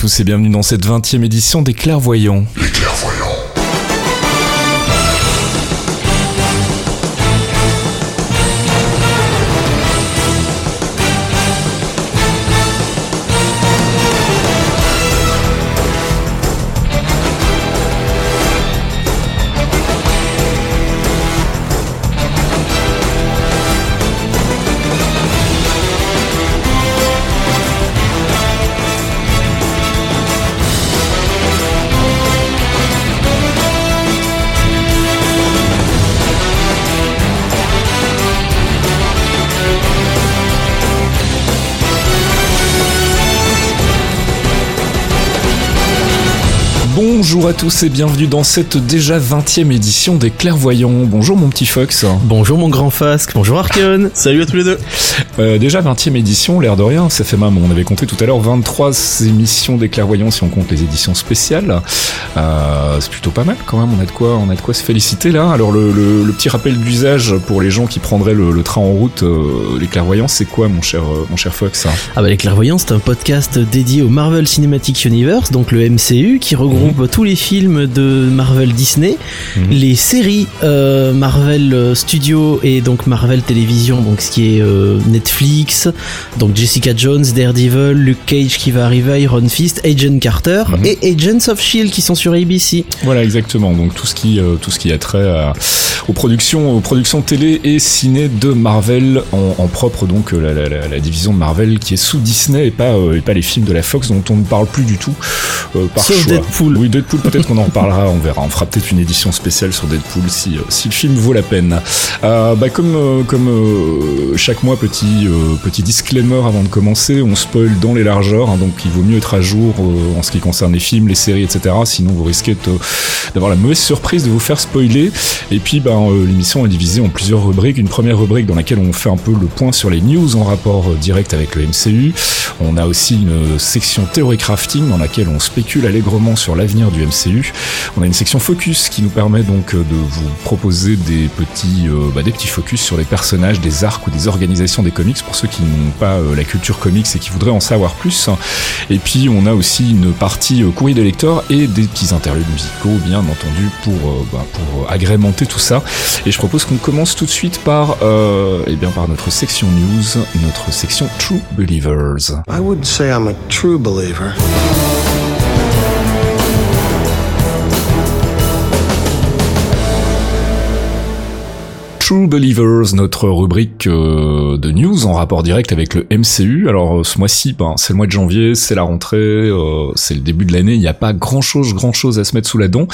tous et bienvenue dans cette 20e édition des Clairvoyants. À tous et bienvenue dans cette déjà 20e édition des Clairvoyants. Bonjour mon petit Fox. Bonjour mon grand Fasque, bonjour Archeon, salut à tous les deux. Euh, déjà 20e édition, l'air de rien, ça fait même, on avait compté tout à l'heure 23 émissions des Clairvoyants si on compte les éditions spéciales. Euh, c'est plutôt pas mal quand même, on a de quoi, on a de quoi se féliciter là. Alors le, le- le petit rappel d'usage pour les gens qui prendraient le, le train en route, euh, les Clairvoyants, c'est quoi mon cher, euh, mon cher Fox? Ah bah les clairvoyants c'est un podcast dédié au Marvel Cinematic Universe, donc le MCU, qui regroupe tous les films de Marvel Disney, Mhm. les séries euh, Marvel Studios et donc Marvel Télévision, donc ce qui est euh, Netflix, donc Jessica Jones, Daredevil, Luke Cage qui va arriver, Iron Fist, Agent Carter Mhm. et Agents of Shield qui sont sur ABC. Voilà, exactement. Donc tout ce qui, euh, tout ce qui a trait à- aux productions, aux productions télé et ciné de Marvel en, en propre, donc la, la- la- la division de Marvel qui est sous Disney et pas, et pas les films de la Fox dont on ne parle plus du tout par Sauf choix. Deadpool. Oui, Deadpool. Peut-être qu'on en reparlera. On verra. On fera peut-être une édition spéciale sur Deadpool si, euh, si le film vaut la peine. Euh, bah, comme, euh, chaque mois, petit, disclaimer avant de commencer, on spoil dans les largeurs, hein, donc il vaut mieux être à jour en ce qui concerne les films, les séries, etc. Sinon, vous risquez d'avoir la mauvaise surprise de vous faire spoiler. Et puis, euh, l'émission est divisée en plusieurs rubriques. Une première rubrique dans laquelle on fait un peu le point sur les news en rapport direct avec le MCU. On a aussi une section théorie crafting dans laquelle on spécule allègrement sur l'avenir du MCU. On a une section focus qui nous permet donc euh, de vous proposer des petits, euh, bah, des petits focus sur les personnages, des arcs ou des organisations des comics pour ceux qui n'ont pas euh, la culture comics et qui voudraient en savoir plus. Et puis on a aussi une partie courrier des lecteurs et des petits interludes musicaux, bien entendu, pour, bah, agrémenter tout ça. Et je propose qu'on commence tout de suite par, eh bien, par notre section news, notre section True Believers. I wouldn't say I'm a true believer. True Believers, notre rubrique euh, de news en rapport direct avec le MCU. Alors euh, ce mois-ci, ben, c'est le mois de janvier, c'est la rentrée, euh, c'est le début de l'année, il n'y a pas grand-chose, grand-chose à se mettre sous la dent.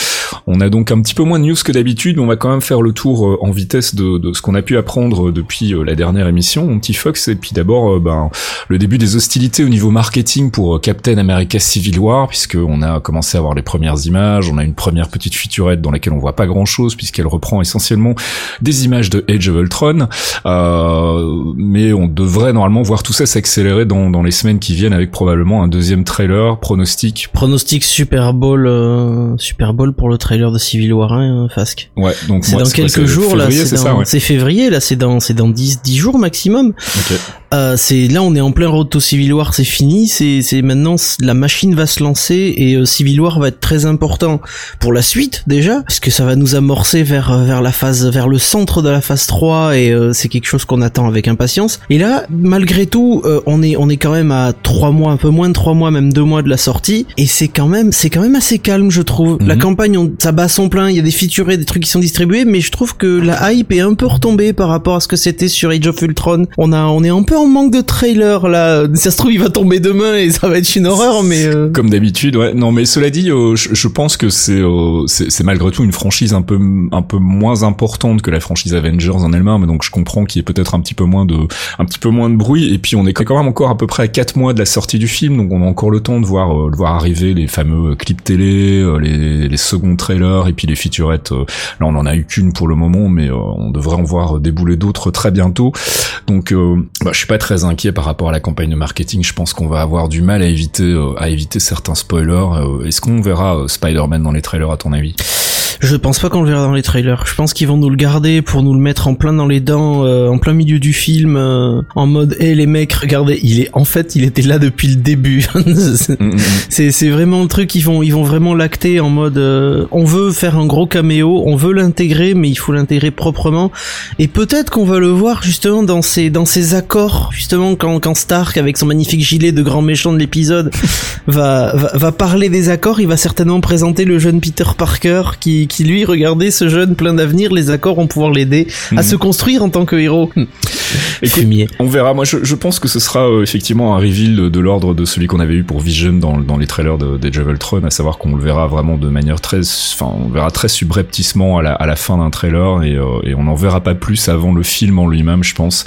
On a donc un petit peu moins de news que d'habitude, mais on va quand même faire le tour euh, en vitesse de, de ce qu'on a pu apprendre depuis euh, la dernière émission, mon petit Fox. Et puis d'abord, euh, ben, le début des hostilités au niveau marketing pour euh, Captain America Civil War, puisque on a commencé à voir les premières images, on a une première petite featurette dans laquelle on voit pas grand-chose, puisqu'elle reprend essentiellement des images de Age of Ultron, euh, mais on devrait normalement voir tout ça s'accélérer dans, dans les semaines qui viennent avec probablement un deuxième trailer, pronostic. Pronostic Super Bowl, euh, Super Bowl pour le trailer de Civil War 1, euh, Fasque. Ouais, donc C'est dans quelques jours là, février, c'est c'est dans- ça, ouais. février là, c'est dans c'est dans 10 10 jours maximum. Ok. Euh, c'est là on est en plein road to Civil War, c'est fini, c'est c'est maintenant la machine va se lancer et euh, Civil War va être très important pour la suite déjà parce que ça va nous amorcer vers vers la phase vers le centre de la phase 3 et euh, c'est quelque chose qu'on attend avec impatience. Et là malgré tout, euh, on est on est quand même à trois mois, un peu moins de trois mois, même deux mois de la sortie et c'est quand même c'est quand même assez calme je trouve. La Mhm. campagne on, ça bat son plein, il y a des featurés, des trucs qui sont distribués, mais je trouve que la hype est un peu retombée par rapport à ce que c'était sur Age of Ultron. On a, on est un peu en manque de trailer là. Ça se trouve il va tomber demain et ça va être une horreur, mais euh, Comme d'habitude, ouais. Non, mais cela dit, je, je pense que c'est c'est malgré tout une franchise un peu un peu moins importante que la franchise Avengers en elle-même, donc je comprends qu'il y ait peut-être un petit peu moins de un petit peu moins de bruit. Et puis on est quand même encore à peu près à quatre mois de la sortie du film, donc on a encore le temps de voir euh, de voir arriver les fameux clips télé, euh, les les seconds trailers et puis les featurettes. euh, là, on en a eu qu'une pour le moment, mais euh, on devrait en voir débouler d'autres très bientôt. Donc, euh, bah, je suis pas très inquiet par rapport à la campagne de marketing. Je pense qu'on va avoir du mal à éviter, euh, à éviter certains spoilers. Euh, Est-ce qu'on verra euh, Spider-Man dans les trailers à ton avis? Je pense pas qu'on le verra dans les trailers. Je pense qu'ils vont nous le garder pour nous le mettre en plein dans les dents, euh, en plein milieu du film, euh, en mode, hé les mecs, regardez, il est, en fait, il était là depuis le début. Mm, mm, mm. c'est, c'est vraiment le truc, ils vont, ils vont vraiment l'acter en mode, euh, on veut faire un gros caméo, on veut l'intégrer, mais il faut l'intégrer proprement. Et peut-être qu'on va le voir justement dans ces, dans ces accords, justement quand, quand Stark avec son magnifique gilet de grand méchant de l'épisode va, va, va parler des accords, il va certainement présenter le jeune Peter Parker qui, qui lui, regardez ce jeune plein d'avenir, les accords vont pouvoir l'aider à se construire en tant que héros. Écoute, Fumier. on verra. Moi, je, je pense que ce sera euh, effectivement un reveal de, de l'ordre de celui qu'on avait eu pour Vision dans, dans les trailers de, des Javeltron, à savoir qu'on le verra vraiment de manière très, enfin, on verra très subrepticement à la, à la fin d'un trailer et, euh, et on n'en verra pas plus avant le film en lui-même, je pense.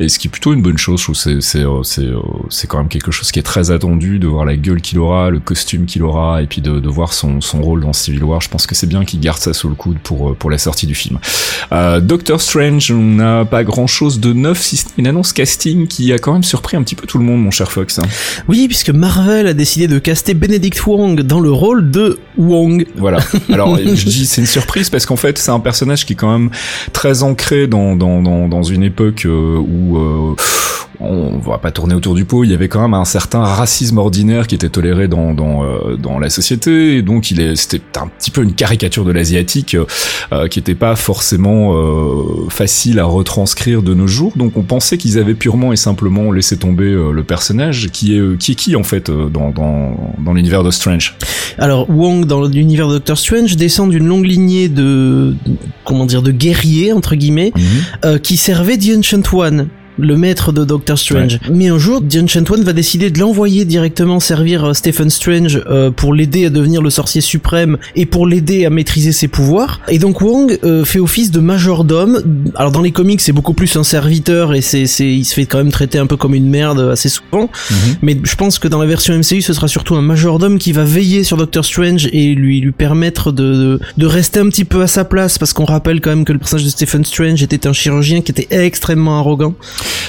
Et ce qui est plutôt une bonne chose, je trouve, c'est, c'est, euh, c'est, euh, c'est quand même quelque chose qui est très attendu de voir la gueule qu'il aura, le costume qu'il aura, et puis de, de voir son, son rôle dans Civil War. Je pense que c'est bien qu'il garde ça sous le coude pour, euh, pour la sortie du film. Euh, Doctor Strange, on n'a pas grand chose de neuf, si ce n'est une annonce casting qui a quand même surpris un petit peu tout le monde, mon cher Fox. hein. Oui, puisque Marvel a décidé de caster Benedict Wong dans le rôle de Wong. Voilà. Alors je dis c'est une surprise parce qu'en fait c'est un personnage qui est quand même très ancré dans dans dans, dans une époque euh, où euh, on va pas tourner autour du pot. Il y avait quand même un certain racisme ordinaire qui était toléré dans dans euh, dans la société. Et donc il est c'était un petit peu une caricature de l'asiatique euh, euh, qui était pas forcément euh, facile à retranscrire de nos jours. Donc on pensait qu'ils avaient purement et simplement laissé tomber euh, le personnage qui est euh, qui est qui en fait dans dans dans l'univers de Strange. Alors Wong dans l'univers de Doctor Strange descend d'une longue lignée de comment dire de guerriers entre guillemets euh, qui servait The Ancient One le maître de Doctor Strange. Mais un jour, Ancient One va décider de l'envoyer directement servir euh, Stephen Strange euh, pour l'aider à devenir le sorcier suprême et pour l'aider à maîtriser ses pouvoirs. Et donc Wong euh, fait office de majordome. Alors dans les comics, c'est beaucoup plus un serviteur et c'est, c'est, il se fait quand même traiter un peu comme une merde assez souvent. Mais je pense que dans la version MCU, ce sera surtout un majordome qui va veiller sur Doctor Strange et lui lui permettre de, de, de rester un petit peu à sa place parce qu'on rappelle quand même que le personnage de Stephen Strange était un chirurgien qui était extrêmement arrogant.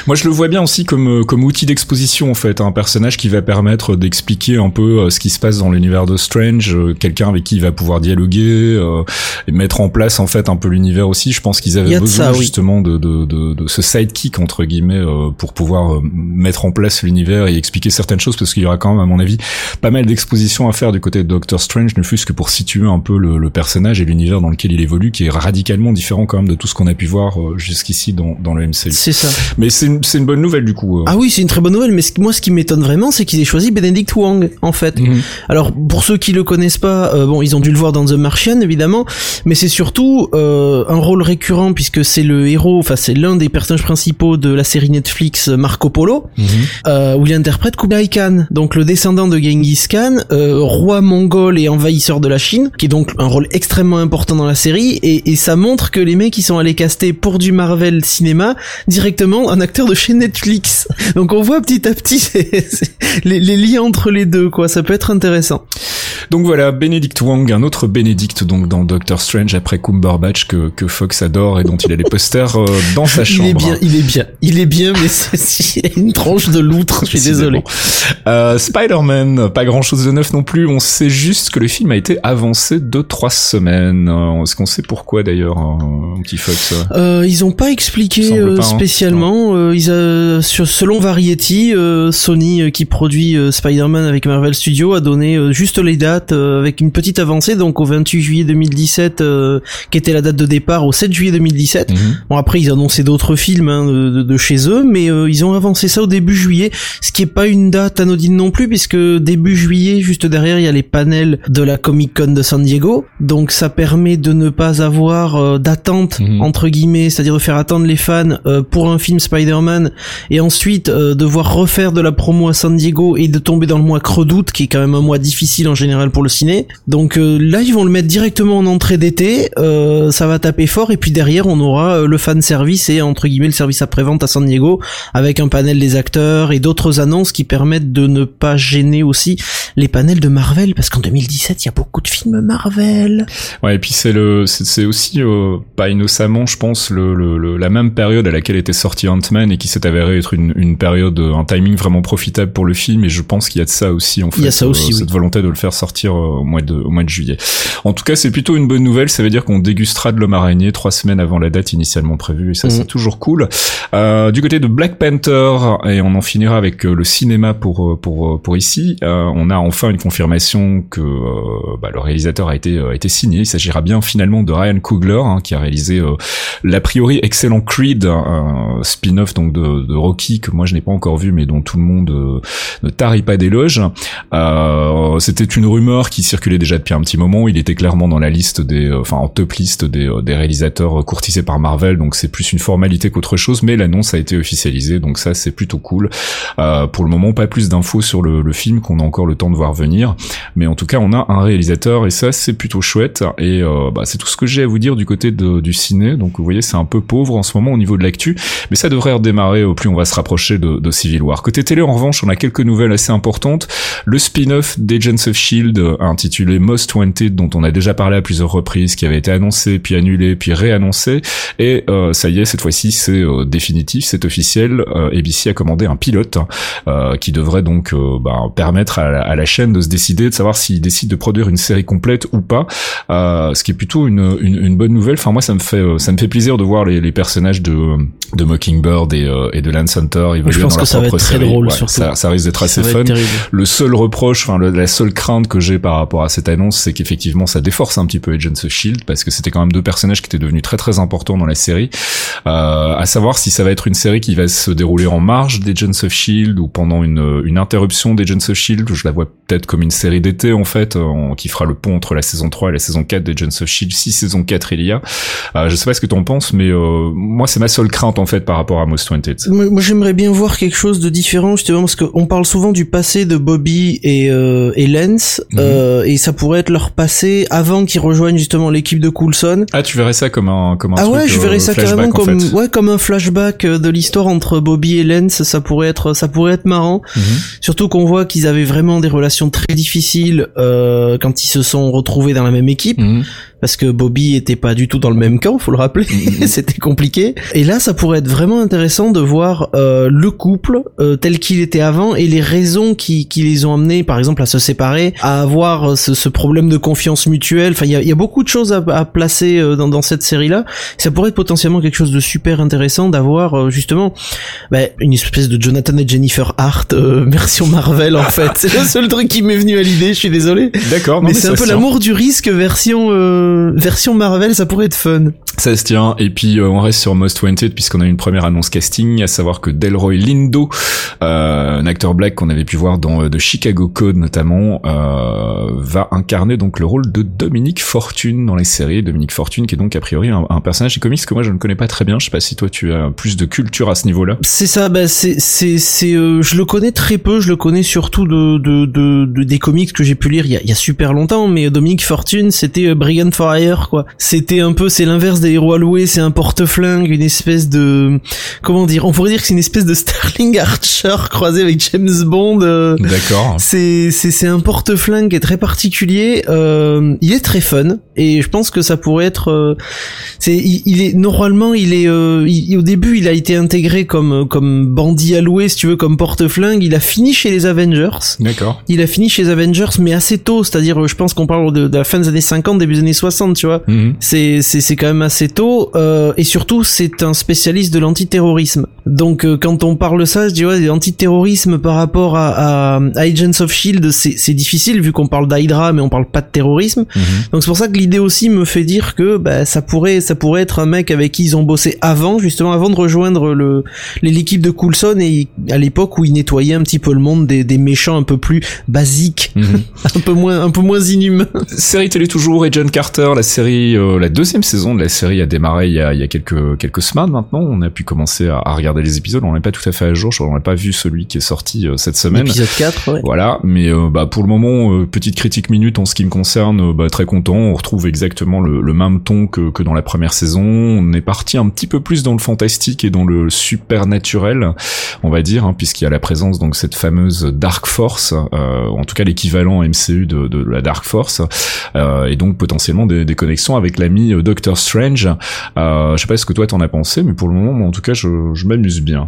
Moi, je le vois bien aussi comme euh, comme outil d'exposition en fait, un personnage qui va permettre d'expliquer un peu euh, ce qui se passe dans l'univers de Strange, euh, quelqu'un avec qui il va pouvoir dialoguer euh, et mettre en place en fait un peu l'univers aussi. Je pense qu'ils avaient besoin ça, oui. justement de, de de de ce sidekick entre guillemets euh, pour pouvoir mettre en place l'univers et expliquer certaines choses parce qu'il y aura quand même à mon avis pas mal d'expositions à faire du côté de Doctor Strange, ne fût-ce que pour situer un peu le, le personnage et l'univers dans lequel il évolue, qui est radicalement différent quand même de tout ce qu'on a pu voir jusqu'ici dans dans le MCU. C'est ça. Mais c'est une, c'est une bonne nouvelle du coup. euh. Ah oui, c'est une très bonne nouvelle, mais ce- moi ce qui m'étonne vraiment, c'est qu'ils aient choisi Benedict Wong, en fait. Mhm. Alors pour ceux qui le connaissent pas, euh, bon, ils ont dû le voir dans The Martian évidemment, mais c'est surtout euh, un rôle récurrent puisque c'est le héros, enfin c'est l'un des personnages principaux de la série Netflix euh, Marco Polo, euh, où il interprète Kublai Khan, donc le descendant de Genghis Khan, euh, roi mongol et envahisseur de la Chine, qui est donc un rôle extrêmement important dans la série, et, et ça montre que les mecs qui sont allés caster pour du Marvel cinéma directement un acteur de chez Netflix. Donc on voit petit à petit c'est- c'est- les, les liens entre les deux, quoi. Ça peut être intéressant. Donc voilà, Benedict Wong, un autre Benedict donc dans Doctor Strange après Cumberbatch que, que Fox adore et dont il a les posters euh, dans sa chambre. Il est bien, il est bien, il est bien, mais c'est une tranche de loutre. Je suis désolé. Euh, Spider-Man, pas grand chose de neuf non plus. On sait juste que le film a été avancé de trois semaines. Euh, Est-ce qu'on sait pourquoi d'ailleurs, un petit Fox euh? Euh, ils ont pas expliqué euh, hein. Spécialement. Euh, ils a, selon Variety, euh, Sony euh, qui produit Spider-Man avec Marvel Studios a donné euh, juste les dates euh, avec une petite avancée, donc au 28 juillet 2017, euh, qui était la date de départ, au 7 juillet 2017. Mhm. Bon après ils annonçaient d'autres films hein, de, de- chez eux, mais euh, ils ont avancé ça au début juillet, ce qui est pas une date anodine non plus, puisque début juillet, juste derrière, il y a les panels de la Comic Con de San Diego, donc ça permet de ne pas avoir euh, d'attente Mhm. entre guillemets, c'est-à-dire de faire attendre les fans euh, pour un film Spider-Man et ensuite euh, devoir refaire de la promo à San Diego et de tomber dans le mois creux d'août, qui est quand même un mois difficile en général pour le ciné. Donc euh, là, ils vont le mettre directement en entrée d'été, euh, ça va taper fort et puis derrière, on aura euh, le fan service et entre guillemets le service après-vente à San Diego avec un panel des acteurs et d'autres annonces qui permettent de ne pas gêner aussi les panels de Marvel parce qu'en 2017, il y a beaucoup de films Marvel. Ouais, et puis c'est le, c'est aussi euh, pas innocemment, je pense, le, le, le- la même période à laquelle était sorti Ant-Man Ant-Man et qui s'est avéré être une, une période, un timing vraiment profitable pour le film. Et je pense qu'il y a de ça aussi en fait. Il y a ça aussi, cette volonté de le faire sortir au mois de au mois de juillet. En tout cas, c'est plutôt une bonne nouvelle. Ça veut dire qu'on dégustera de l'homme araignée trois semaines avant la date initialement prévue. Et ça, c'est toujours cool. Euh, du côté de Black Panther, et on en finira avec le cinéma pour pour pour ici. on a enfin une confirmation que bah, le réalisateur a été a été signé. Il s'agira bien finalement de Ryan Coogler hein, qui a réalisé l'a priori excellent Creed, un spin-off donc de, Rocky que moi je n'ai pas encore vu mais dont tout le monde euh, ne tarit pas d'éloges. Euh, C'était une rumeur qui circulait déjà depuis un petit moment. Il était clairement dans la liste des, euh, enfin en top liste des, réalisateurs courtisés par Marvel, donc c'est plus une formalité qu'autre chose. Mais l'annonce a été officialisée, donc ça c'est plutôt cool. Pour le moment, pas plus d'infos sur le, film qu'on a encore le temps de voir venir, mais en tout cas on a un réalisateur et ça c'est plutôt chouette. Et bah, c'est tout ce que j'ai à vous dire du côté du ciné. Donc vous voyez c'est un peu pauvre en ce moment au niveau de l'actu, mais ça devrait redémarrer au plus on va se rapprocher de, de, Civil War. Côté télé, en revanche, on a quelques nouvelles assez importantes. Le spin-off d'Agents of Shield, intitulé Most Wanted, dont on a déjà parlé à plusieurs reprises, qui avait été annoncé, puis annulé, puis réannoncé, et euh, ça y est, cette fois-ci, c'est euh, définitif, c'est officiel. Euh, ABC a commandé un pilote euh, qui devrait donc bah, permettre à la, à la, chaîne de se décider, de savoir s'il décide de produire une série complète ou pas, ce qui est plutôt une, une, une bonne nouvelle. Enfin, moi, ça me fait ça me fait plaisir de voir les, les personnages de de Mockingbird et, euh, et de Lance Hunter évoluer je pense dans que ça va être très drôle ouais, ça, ça, risque d'être assez fun. le seul reproche enfin la seule crainte que j'ai par rapport à cette annonce c'est qu'effectivement ça déforce un petit peu Agents of Shield parce que c'était quand même deux personnages qui étaient devenus très très importants dans la série. Euh, à savoir si ça va être une série qui va se dérouler en marge d'Agents of Shield ou pendant une, une interruption d'Agents of Shield je la vois peut-être comme une série d'été en fait en, qui fera le pont entre la saison 3 et la saison 4 d'Agents of Shield si saison 4 il y a. Euh, je sais pas ce que t'en penses mais euh, moi c'est ma seule crainte en fait par rapport à Most Wanted? Moi, j'aimerais bien voir quelque chose de différent justement parce qu'on parle souvent du passé de Bobby et, euh, et Lance mhm. euh, et ça pourrait être leur passé avant qu'ils rejoignent justement l'équipe de Coulson. Ah tu verrais ça comme un comme un ah ouais je verrais ça carrément comme ouais comme un flashback de l'histoire entre Bobby et Lance ça pourrait être ça pourrait être marrant mhm. surtout qu'on voit qu'ils avaient vraiment des relations très difficiles euh, quand ils se sont retrouvés dans la même équipe. Mhm parce que Bobby était pas du tout dans le même camp, faut le rappeler, mm-hmm. c'était compliqué. Et là, ça pourrait être vraiment intéressant de voir euh, le couple euh, tel qu'il était avant et les raisons qui, qui les ont amenés, par exemple, à se séparer, à avoir euh, ce, ce problème de confiance mutuelle. Enfin, il y a, y a, beaucoup de choses à, à placer euh, dans, dans cette série-là. Ça pourrait être potentiellement quelque chose de super intéressant d'avoir euh, justement bah, une espèce de Jonathan et Jennifer Hart version Marvel en fait. C'est le seul truc qui m'est venu à l'idée. Je suis désolé. D'accord. Mais, mais c'est un peu l'amour du risque version version Marvel, ça pourrait être fun. Ça se tient. Et puis euh, on reste sur Most Wanted puisqu'on a une première annonce casting, à savoir que Delroy Lindo, euh, un acteur black qu'on avait pu voir dans euh, The Chicago Code notamment, euh, va incarner donc le rôle de Dominique Fortune dans les séries. Dominique Fortune qui est donc a priori un, un personnage des comics que moi je ne connais pas très bien. Je sais pas si toi tu as plus de culture à ce niveau-là. C'est ça. Bah c'est c'est c'est je le connais très peu. Je le connais surtout de de, de, des comics que j'ai pu lire il y a, il y a super longtemps. Mais Dominique Fortune c'était Brigand for Hire quoi. C'était un peu c'est l'inverse des héros alloués, c'est un porte-flingue, une espèce de comment dire, on pourrait dire que c'est une espèce de Sterling Archer croisé avec James Bond. Euh. D'accord. C'est c'est c'est un porte-flingue qui est très particulier. Euh, il est très fun et je pense que ça pourrait être. Euh, c'est il, est normalement il est au début il a été intégré comme comme bandit alloué si tu veux comme porte-flingue. Il a fini chez les Avengers. D'accord. Il a fini chez les Avengers mais assez tôt, c'est-à-dire je pense qu'on parle de, de, la fin des années 50, début des années 60, tu vois. Mhm. C'est c'est c'est quand même assez tôt euh, et surtout c'est un spécialiste de l'antiterrorisme. Donc euh, quand on parle ça, je dis ouais, l'antiterrorisme par rapport à, à, Agents of Shield, c'est difficile vu qu'on parle d'Hydra mais on parle pas de terrorisme. Mhm. Donc c'est pour ça que l'idée aussi me fait dire que bah, ça pourrait ça pourrait être un mec avec qui ils ont bossé avant justement avant de rejoindre le l'équipe de Coulson et à l'époque où ils nettoyaient un petit peu le monde des, des méchants un peu plus basiques, mhm. un peu moins un peu moins inhumains. Série télé toujours et John Carter, la série euh, la deuxième saison de la série a démarré il y a, il y a quelques quelques semaines maintenant. On a pu commencer à, regarder les épisodes. On n'est pas tout à fait à jour. Je n'ai pas vu celui qui est sorti euh, cette semaine. Épisode 4, ouais. Voilà. Mais euh, bah pour le moment, euh, petite critique minute en ce qui me concerne. bah, très content. On retrouve exactement le, le, même ton que, que dans la première saison. On est parti un petit peu plus dans le fantastique et dans le supernaturel, on va dire, hein, puisqu'il y a la présence donc cette fameuse Dark Force, en tout cas l'équivalent MCU de, de la Dark Force. et donc potentiellement des, connexions avec l'ami Doctor Strange. je sais pas ce que toi t'en as pensé, mais pour le moment, en tout cas, je, m'amuse bien.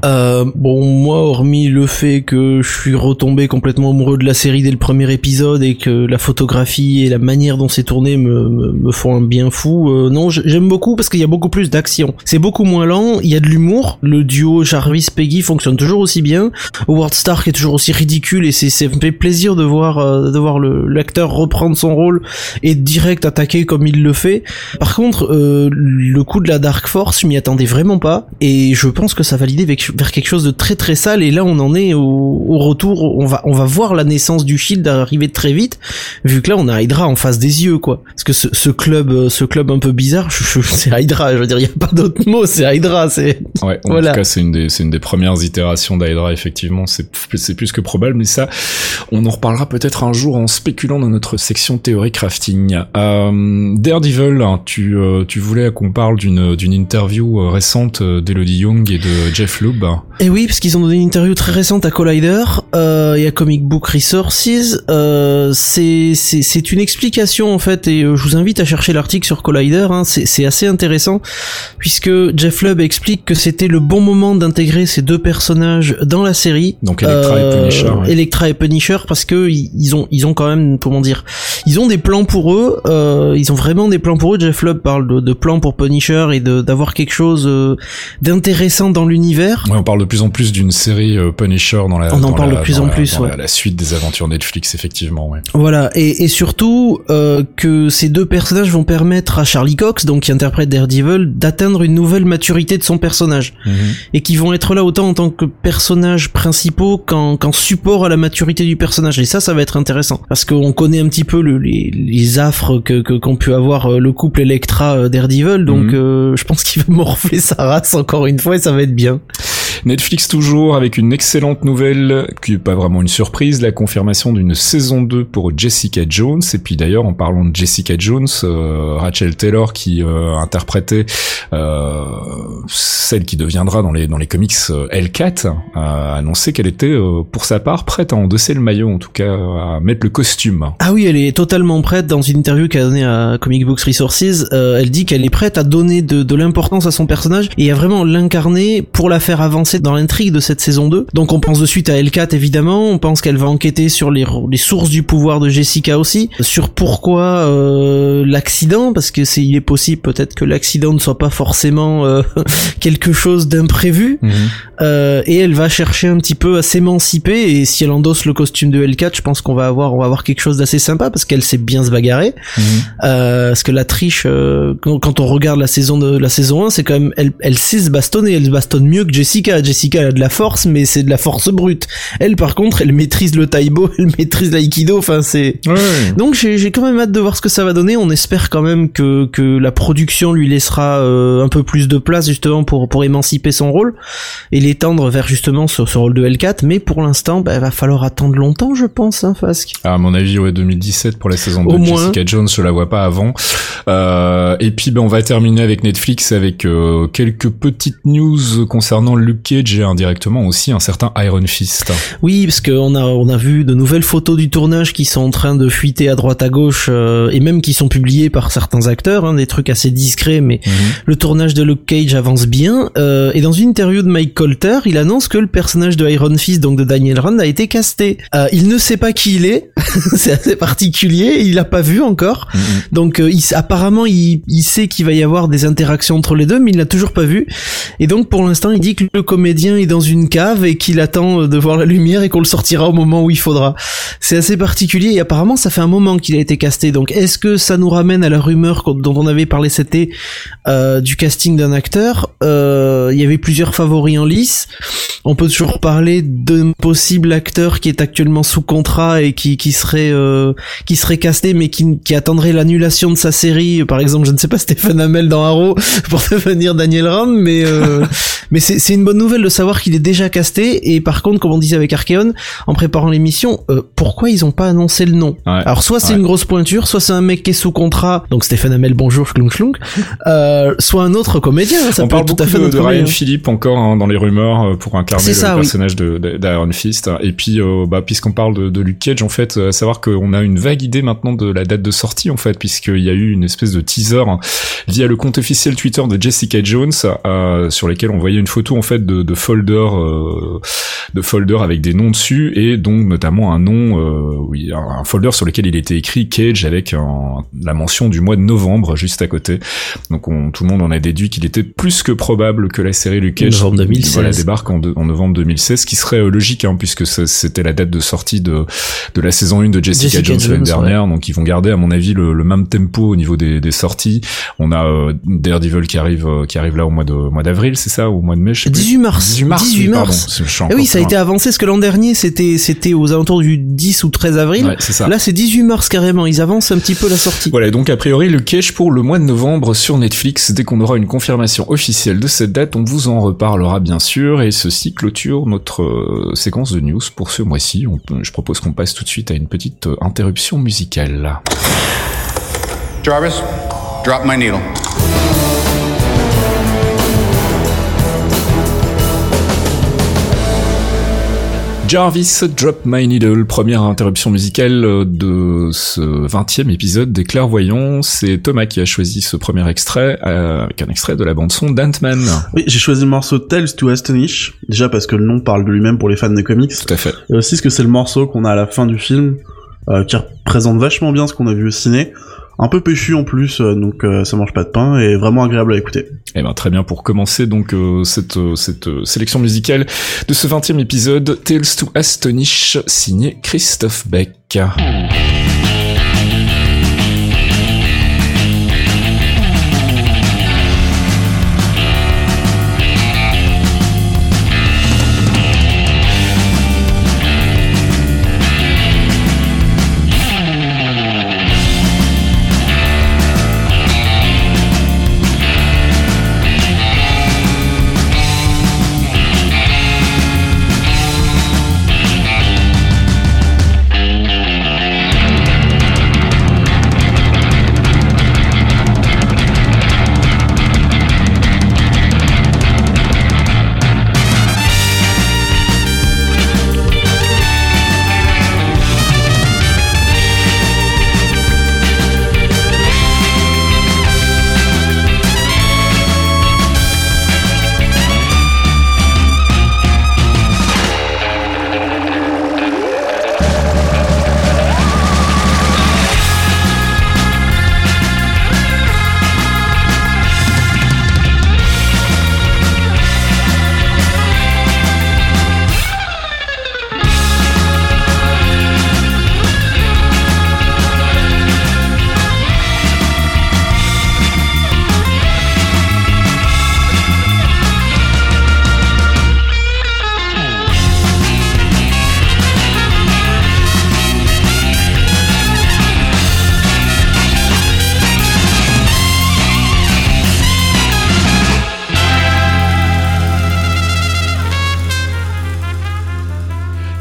bon, moi, hormis le fait que je suis retombé complètement amoureux de la série dès le premier épisode et que la photographie et la manière dont c'est tourné me, font un bien fou, non, j'aime beaucoup parce qu'il y a beaucoup plus d'action. C'est beaucoup moins lent, il y a de l'humour, le duo Jarvis-Peggy fonctionne toujours aussi bien, Howard Stark est toujours aussi ridicule et c'est, ça me fait plaisir de voir, euh, de voir l'acteur reprendre son rôle et direct attaquer comme il le fait. Par contre, euh, le coup de la Dark Force, je m'y attendais vraiment pas et je pense que ça va l'idée vers quelque chose de très très sale et là on en est au, retour, on va, on va voir la naissance du Shield arriver très vite vu que là on a Hydra en face des yeux quoi. Parce que ce, ce club, euh, ce club un peu bizarre, c'est Hydra, je veux dire, il y a pas d'autre mot, c'est Hydra, c'est. Ouais, en tout cas, c'est une des, c'est une des premières itérations d'Hydra, effectivement, c'est, c'est plus que probable, mais ça, on en reparlera peut-être un jour en spéculant dans notre section théorie crafting. Euh, Daredevil, hein, tu, euh, tu voulais qu'on parle d'une, d'une interview euh, récente d'Elodie Young et de Jeff Lubb. Et eh oui, parce qu'ils ont donné une interview très récente à Collider euh, et à Comic Book Resources. Euh, c'est, c'est, c'est une explication en fait, et je vous invite à chercher l'article sur Collider. Hein, c'est, c'est assez intéressant puisque Jeff Lubb explique que c'était le bon moment d'intégrer ces deux personnages dans la série. Donc Electra et euh, Punisher. Electra et Punisher parce que ils ont ils ont quand même comment dire, ils ont des plans pour eux. Euh, ils ont vraiment des plans pour eux. Jeff Lubb parle de, de plans pour Punisher et d'avoir quelque chose euh, d'intéressant dans l'univers. Ouais, on parle de plus en plus d'une série Punisher dans la. On en parle de plus en plus. Ouais. La, suite des aventures Netflix effectivement. Ouais. Voilà et, et surtout que ces deux personnages vont permettre à Charlie Cox donc qui interprète Daredevil d'atteindre une nouvelle maturité de son personnage mhm. et qui vont être là autant en tant que personnages principaux qu'en support à la maturité du personnage et ça ça va être intéressant parce qu'on connaît un petit peu le, les, les affres que qu'ont pu avoir euh, le couple Electra euh, Daredevil donc mhm. euh, je pense qu'il va morfler sa race encore une fois et ça va être bien Netflix toujours avec une excellente nouvelle qui est pas vraiment une surprise, la confirmation d'une saison 2 pour Jessica Jones. Et puis d'ailleurs en parlant de Jessica Jones, Rachel Taylor qui interprétait euh, celle qui deviendra dans les dans les comics L4 a annoncé qu'elle était pour sa part prête à endosser le maillot en tout cas à mettre le costume. Ah oui, elle est totalement prête dans une interview qu'elle a donnée à Comic Books Resources, euh, elle dit qu'elle est prête à donner de, de l'importance à son personnage et à vraiment l'incarner pour la faire avancer dans l'intrigue de cette saison 2. Donc on pense de suite à L4 évidemment, on pense qu'elle va enquêter sur les, les sources du pouvoir de Jessica aussi, sur pourquoi euh, l'accident, parce que c'est il est possible peut-être que l'accident ne soit pas forcément euh, quelque chose d'imprévu, mhm. euh, et elle va chercher un petit peu à s'émanciper, et si elle endosse le costume de L4, je pense qu'on va avoir on va avoir quelque chose d'assez sympa, parce qu'elle sait bien se bagarrer, euh, parce que la triche, euh, quand on regarde la saison de la saison 1, c'est quand même, elle, elle sait se bastonner, elle se bastonne mieux que Jessica, Jessica a de la force, mais c'est de la force brute, elle par contre, elle maîtrise le taïbo, elle maîtrise l'aïkido, enfin c'est... Donc j'ai quand même hâte de voir ce que ça va donner, on espère quand même que, que la production lui laissera euh, un peu plus de place justement pour pour émanciper son rôle et l'étendre vers justement ce, ce, rôle de L4 mais pour l'instant bah, va falloir attendre longtemps je pense hein, Fasque. À mon avis ouais 2017 pour la saison 2 de Jessica Jones je la vois pas avant. Euh, et puis ben on va terminer avec Netflix avec euh, quelques petites news concernant Luke Cage et indirectement aussi un certain Iron Fist. Oui parce qu'on a on a vu de nouvelles photos du tournage qui sont en train de fuiter à droite à gauche euh, et même qui sont publiées par certains acteurs hein, des trucs assez discrets mais mhm. le tournage de Luke Cage avance bien. Euh, et dans une interview de Mike Colter, il annonce que le personnage de Iron Fist, donc de Daniel Rand, a été casté. Euh, il ne sait pas qui il est, c'est assez particulier, il l'a pas vu encore. Mhm. Donc euh, il, apparemment il, il sait qu'il va y avoir des interactions entre les deux, mais il l'a toujours pas vu. Et donc pour l'instant il dit que le comédien est dans une cave et qu'il attend de voir la lumière et qu'on le sortira au moment où il faudra. C'est assez particulier et apparemment ça fait un moment qu'il a été casté. Donc est-ce que ça nous ramène à la rumeur dont on avait parlé c'était euh, du casting d'un acteur? Euh, il y avait plusieurs favoris en lice. On peut toujours parler d'un possible acteur qui est actuellement sous contrat et qui, qui serait euh, qui serait casté mais qui, qui attendrait l'annulation de sa série par exemple, je ne sais pas, Stéphane Hamel dans Arrow pour devenir Daniel Rand, mais euh, mais c'est une bonne nouvelle de savoir qu'il est déjà casté. Et par contre, comme on disait avec Archeon, en préparant l'émission, euh, pourquoi ils ont pas annoncé le nom Ouais. Alors soit c'est Ouais. une grosse pointure, soit c'est un mec qui est sous contrat, donc Stéphane Hamel, bonjour, schlung schlung, euh, soit un autre comédien. Ça on peut parle tout à fait de, notre de Ryan hein. Philippe encore hein, dans les rumeurs euh, pour incarner le ça, oui. personnage d'Iron Fist. Et puis, euh, bah, puisqu'on parle de, de Luke Cage, en fait, euh, à savoir qu'on a une vague idée maintenant de la date de sortie, en fait, puisqu'il y a eu une espèce de teaser hein, via le compte officiel Twitter de Jessica Jones, euh, sur lesquels on voyait une photo en fait de, de folders, euh, de folders avec des noms dessus et donc notamment un nom, euh, oui, un, un folder sur lequel il était écrit Cage avec un- la mention du mois de novembre juste à côté. Donc on, tout le monde en a déduit qu'il était plus que probable que la série Luke Cage Novembre 2016. voilà, débarque en, de- en novembre 2016, ce qui serait euh, logique hein, puisque c'était la date de sortie de, de la saison 1 de Jessica, Jessica Jones l'année dernière. Donc ils vont garder à mon avis le, le même tempo au niveau des, des sorties. On a euh, Daredevil qui arrive euh, qui arrive là au mois de au mois d'avril, c'est ça, ou au mois de mai, je sais plus. 18 mars. 18 mars. 18 oui, pardon. mars. Suis Eh oui, ça a été avancé parce que l'an dernier c'était c'était aux alentours du 10 ou 13 avril. Ouais, c'est ça. Là c'est 18 mars carrément. Ils avancent un petit peu la sortie. Voilà, donc a priori le Cage pour le mois de novembre sur Netflix. Dès qu'on aura une confirmation officielle de cette date, on vous en reparlera bien sûr. Et ceci clôture notre euh, séquence de news pour ce mois-ci. On Je propose qu'on passe tout de suite à une petite euh, interruption musicale. Jarvis, drop my needle. Jarvis Drop My Needle, première interruption musicale euh, de ce 20e épisode des Clairvoyants. C'est Thomas qui a choisi ce premier extrait, euh, avec un extrait de la bande-son d'Ant-Man. Oui, j'ai choisi le morceau Tales to Astonish, déjà parce que le nom parle de lui-même pour les fans des comics, Tout à fait. et aussi parce que c'est le morceau qu'on a à la fin du film, euh, qui représente vachement bien ce qu'on a vu au ciné, un peu péchu en plus, euh, donc euh, ça mange pas de pain, et vraiment agréable à écouter. Eh ben très bien pour commencer donc euh, cette cette sélection musicale de ce 20e épisode Tales to Astonish signé Christophe Beck.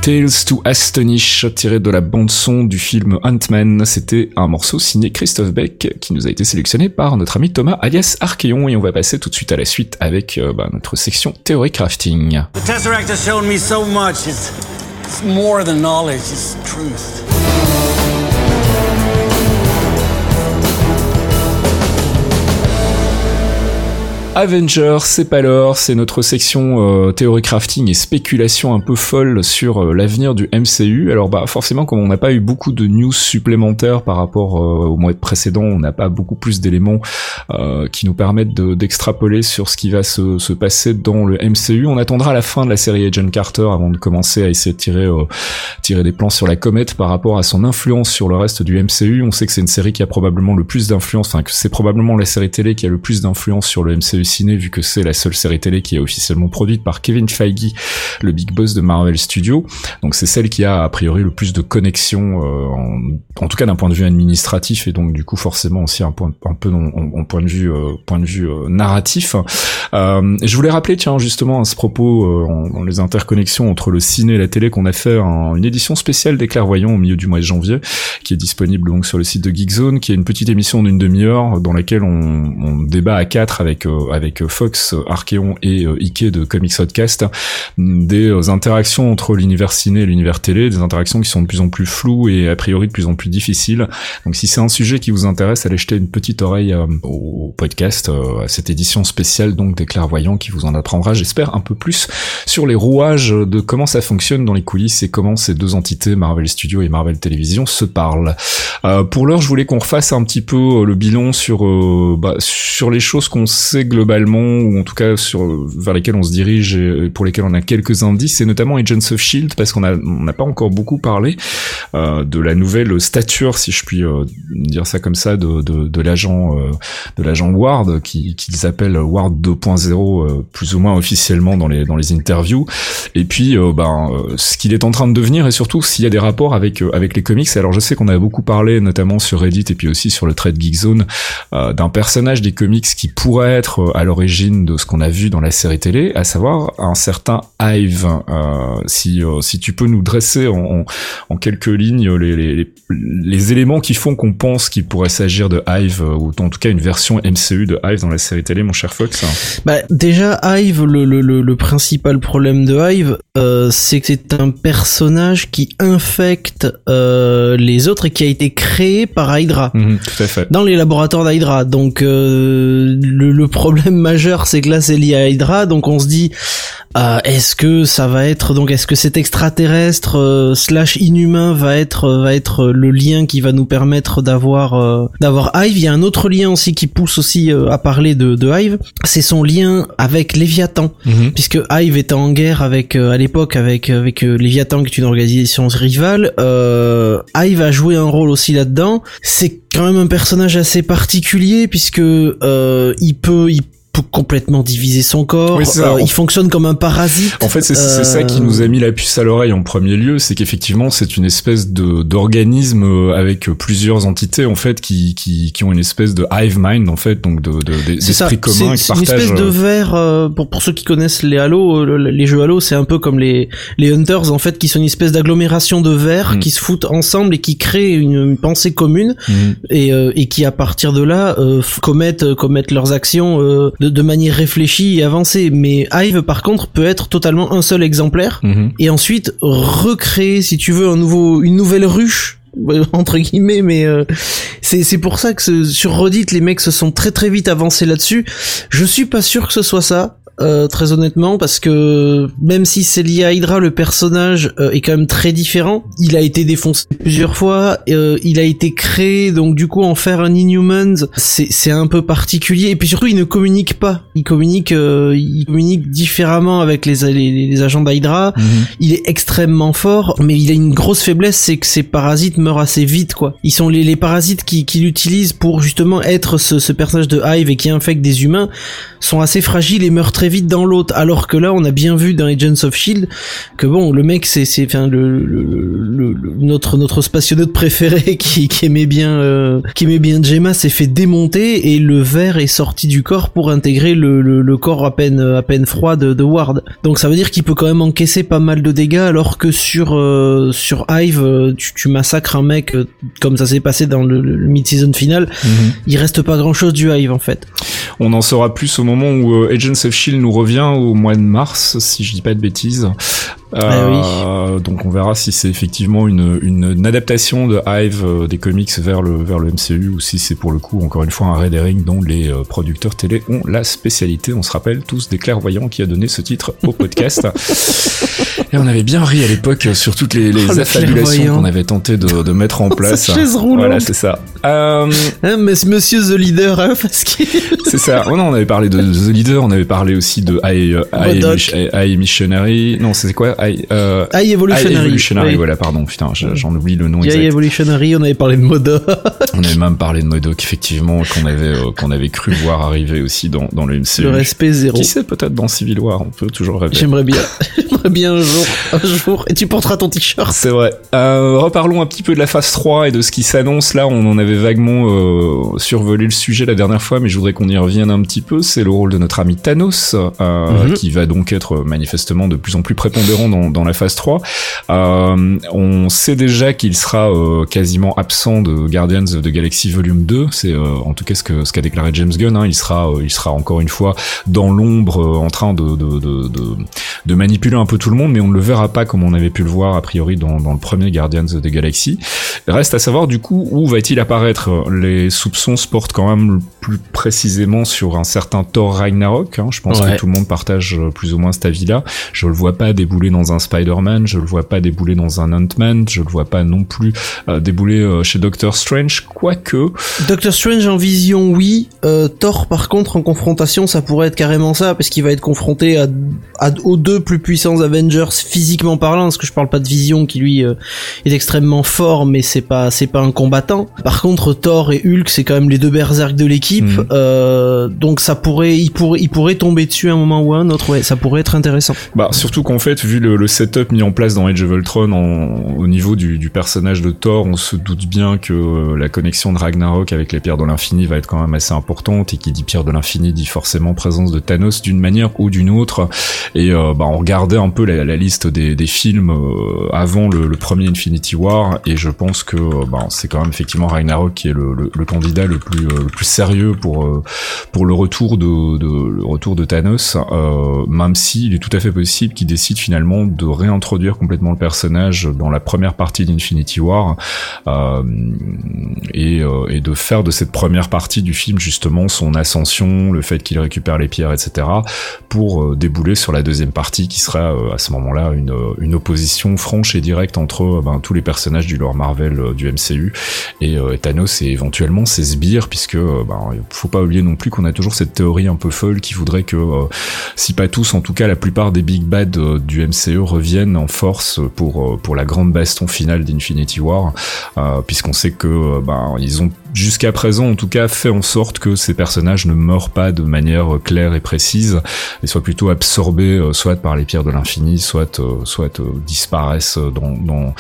Tales to Astonish, tiré de la bande-son du film Ant-Man. C'était un morceau signé Christophe Beck, qui nous a été sélectionné par notre ami Thomas alias Archeon, et on va passer tout de suite à la suite avec euh, bah, notre section théorie crafting. The Tesseract has shown me so much. It's, it's more than knowledge, it's truth. Avengers, c'est pas l'heure, c'est notre section euh, théorie crafting et spéculation un peu folle sur euh, l'avenir du MCU. Alors bah forcément comme on n'a pas eu beaucoup de news supplémentaires par rapport euh, au mois précédent, on n'a pas beaucoup plus d'éléments euh, qui nous permettent de- d'extrapoler sur ce qui va se, se passer dans le MCU. On attendra la fin de la série Agent Carter avant de commencer à essayer de tirer tirer des plans sur la comète par rapport à son influence sur le reste du MCU. On sait que c'est une série qui a probablement le plus d'influence, enfin que c'est probablement la série télé qui a le plus d'influence sur le MCU vu que c'est la seule série télé qui est officiellement produite par Kevin Feige, le big boss de Marvel Studios. Donc c'est celle qui a a priori le plus de connexions, euh, en, tout cas d'un point de vue administratif et donc du coup forcément aussi un, point, un peu en, point de vue euh, point de vue euh, je voulais rappeler tiens justement à ce propos dans les interconnexions entre le ciné et la télé qu'on a fait une édition spéciale des clairvoyants au milieu du mois de janvier qui est disponible donc sur le site de Geekzone qui est une petite émission d'une demi-heure dans laquelle on, on, débat à quatre avec avec Fox, Archeon et Ike de Comics Podcast des interactions entre l'univers ciné et l'univers télé, des interactions qui sont de plus en plus floues et a priori de plus en plus difficiles. Donc si c'est un sujet qui vous intéresse, allez jeter une petite oreille euh, au podcast, euh, à cette édition spéciale donc des clairvoyants qui vous en apprendra, j'espère, un peu plus sur les rouages de comment ça fonctionne dans les coulisses et comment ces deux entités, Marvel Studios et Marvel Television, se parlent. Euh, pour l'heure, je voulais qu'on refasse un petit peu le bilan sur bah, sur les choses qu'on sait globalement ou en tout cas sur vers lesquelles on se dirige et pour lesquelles on a quelques indices, et notamment Agents of Shield parce qu'on n'a pas encore beaucoup parlé euh, de la nouvelle stature, si je puis euh, dire ça comme ça, de, de, l'agent euh, de l'agent Ward, qui qu'ils appellent Ward 2.0 plus ou moins officiellement dans les dans les interviews. Et puis ben ce qu'il est en train de devenir et surtout s'il y a des rapports avec avec les comics. Alors je sais qu'on a beaucoup parlé notamment sur Reddit et puis aussi sur le trade Geek Zone d'un personnage des comics qui pourrait être à l'origine de ce qu'on a vu dans la série télé, à savoir un certain Hive. si si tu peux nous dresser en, en quelques lignes les, les, les éléments qui font qu'on pense qu'il pourrait s'agir de Hive, euh, ou en tout cas une version MCU de Hive dans la série télé, mon cher Fox Bah déjà, Hive, le, le, le, principal problème de Hive, euh, c'est que c'est un personnage qui infecte euh, les autres et qui a été créé par Hydra. Mhm, tout à fait. Dans les laboratoires d'Hydra. Donc euh, le, le problème majeur, c'est que là, c'est lié à Hydra, donc on se dit euh, est-ce que ça va être donc est-ce que cet extraterrestre euh, slash inhumain va être euh, va être le lien qui va nous permettre d'avoir d'avoir Hive? Il y a un autre lien aussi qui pousse aussi à parler de, de Hive, c'est son lien avec Léviathan, mhm. puisque Hive était en guerre avec à l'époque avec avec Léviathan qui est une organisation rivale. Hive a joué un rôle aussi là-dedans. C'est quand même un personnage assez particulier puisque il peut il complètement diviser son corps. Euh, il fonctionne comme un parasite. En fait, c'est ça qui nous a mis la puce à l'oreille en premier lieu, c'est qu'effectivement, c'est une espèce de d'organisme euh, avec plusieurs entités en fait qui, qui, qui ont une espèce de hive mind en fait, donc de d'esprit de, commun C'est une espèce de verre euh, pour pour ceux qui connaissent les Halo, les jeux Halo, c'est un peu comme les les Hunters en fait qui sont une espèce d'agglomération de verres mm. qui se foutent ensemble et qui créent une, pensée commune mm. et et qui à partir de là commettent commettent leurs actions de, manière réfléchie et avancée. Mais Hive, par contre, peut être totalement un seul exemplaire mhm. et ensuite recréer, si tu veux, un nouveau, une nouvelle ruche entre guillemets mais euh, c'est c'est pour ça que sur Reddit les mecs se sont très très vite avancés là-dessus je suis pas sûr que ce soit ça euh, très honnêtement, parce que même si c'est lié à Hydra, le personnage euh, est quand même très différent. Il a été défoncé plusieurs fois, euh, il a été créé, donc du coup en faire un Inhumans, c'est c'est un peu particulier. Et puis surtout, il ne communique pas. Il communique, il communique différemment avec les les, les agents d'Hydra. Mhm. Il est extrêmement fort, mais il a une grosse faiblesse, c'est que ses parasites meurent assez vite, quoi. Ils sont les, les parasites qui qui l'utilisent pour justement être ce, ce personnage de Hive et qui infecte des humains sont assez fragiles et meurent très vite dans l'autre. Alors que là, on a bien vu dans Agents of Shield que bon, le mec, c'est c'est enfin le, le, notre notre spationaute préféré qui, qui aimait bien euh, qui aimait bien Gemma s'est fait démonter et le verre est sorti du corps pour intégrer le, le, corps à peine à peine froid de, de Ward. Donc ça veut dire qu'il peut quand même encaisser pas mal de dégâts alors que sur euh, sur Hive, euh, tu, tu massacres un mec comme ça s'est passé dans le, mid-season final, mhm. il reste pas grand chose du Hive en fait. On en saura plus au moment où Agents of Shield nous revient au mois de mars, si je dis pas de bêtises. Euh, donc on verra si c'est effectivement une, une, adaptation de Hive euh, des comics vers le, vers le MCU ou si c'est pour le coup encore une fois un red herring dont les euh, producteurs télé ont la spécialité. On se rappelle tous des clairvoyants qui a donné ce titre au podcast. Et on avait bien ri à l'époque sur toutes les, les oh, affabulations qu'on avait tenté de, de, mettre en place. Voilà, c'est ça. Euh... Hein, monsieur The Leader, hein, parce que... c'est ça. Oh non, on avait parlé de The Leader, on avait parlé aussi de I, I, I Missionary. Non, c'est quoi? Euh, High Evolutionary. Evolutionary, oui. voilà, pardon, putain, je- j'en oublie le nom exact. Evolutionary, on avait parlé de Moda. On avait même parlé de Modok, effectivement, qu'on avait, euh, qu'on avait cru voir arriver aussi dans, dans le MCU. le respect zéro. Qui sait, peut-être dans Civil War, on peut toujours rêver. J'aimerais bien. J'aimerais bien un jour. Un jour. Et tu porteras ton t-shirt. C'est vrai. Euh, reparlons un petit peu de la phase 3 et de ce qui s'annonce là. On en avait vaguement survolé le sujet la dernière fois, mais je voudrais qu'on y revienne un petit peu. C'est le rôle de notre ami Thanos, Mhm. qui va donc être manifestement de plus en plus prépondérant dans, dans la phase 3. Euh, on sait déjà qu'il sera euh, quasiment absent de Guardians of the Galaxy Volume 2. C'est euh, en tout cas ce que ce qu'a déclaré James Gunn. Hein. Il sera, il sera encore une fois dans l'ombre, en train de, de, de, de, de manipuler un peu tout le monde, mais on ne le verra pas comme on avait pu le voir a priori dans, dans le premier Guardians of the Galaxy. Reste à savoir du coup où va-t-il apparaître? Les soupçons se portent quand même plus précisément sur un certain Thor Ragnarok. hein. Je pense Ouais. que tout le monde partage plus ou moins cet avis-là. Je le vois pas débouler dans un Spider-Man, je le vois pas débouler dans un Ant-Man, je le vois pas non plus euh, débouler euh, chez Doctor Strange, quoique Doctor Strange en vision, oui. Euh, Thor, par contre, en confrontation, ça pourrait être carrément ça, parce qu'il va être confronté à, à- aux deux plus puissants Avengers physiquement parlant, parce que je parle pas de Vision qui lui euh, est extrêmement fort, mais c'est pas c'est pas un combattant. Par contre, Thor et Hulk, c'est quand même les deux berserk de l'équipe, euh, donc ça pourrait, il pourrait, il pourrait tomber dessus à un moment ou à un autre. Ouais, ça pourrait être intéressant. Bah surtout qu'en fait, vu le, le setup mis en place dans Age of Ultron au niveau du, personnage de Thor, on se doute bien que euh, la connexion de Ragnarok avec les pierres de l'infini va être quand même assez importante et qui dit pierre de l'infini dit forcément présence de Thanos d'une manière ou d'une autre. Et euh, bah on regardait un peu la, liste des, films euh, avant le, premier Infinity War et je pense que bah, c'est quand même effectivement Ragnarok qui est le, candidat le plus sérieux pour le retour de, Thanos, même s'il est tout à fait possible qu'il décide finalement de réintroduire complètement le personnage dans la première partie d'Infinity War euh, et, euh, et de faire de cette première partie du film justement son ascension, le fait qu'il récupère les pierres, etc. pour euh, débouler sur la deuxième partie qui sera à ce moment-là une, opposition franche et directe entre ben, tous les personnages du lore Marvel du MCU et Thanos et éventuellement ses sbires puisque euh, ben, faut pas oublier non plus qu'on a toujours cette théorie un peu folle qui voudrait que si pas tous en tout cas la plupart des big bad du MCU reviennent en force pour euh, pour la grande baston finale d'Infinity War euh, puisqu'on sait que euh, ben ils ont jusqu'à présent en tout cas fait en sorte que ces personnages ne meurent pas de manière euh, claire et précise et soient plutôt absorbés euh, soit par les pierres de l'infini soit euh, soit disparaissent dans dans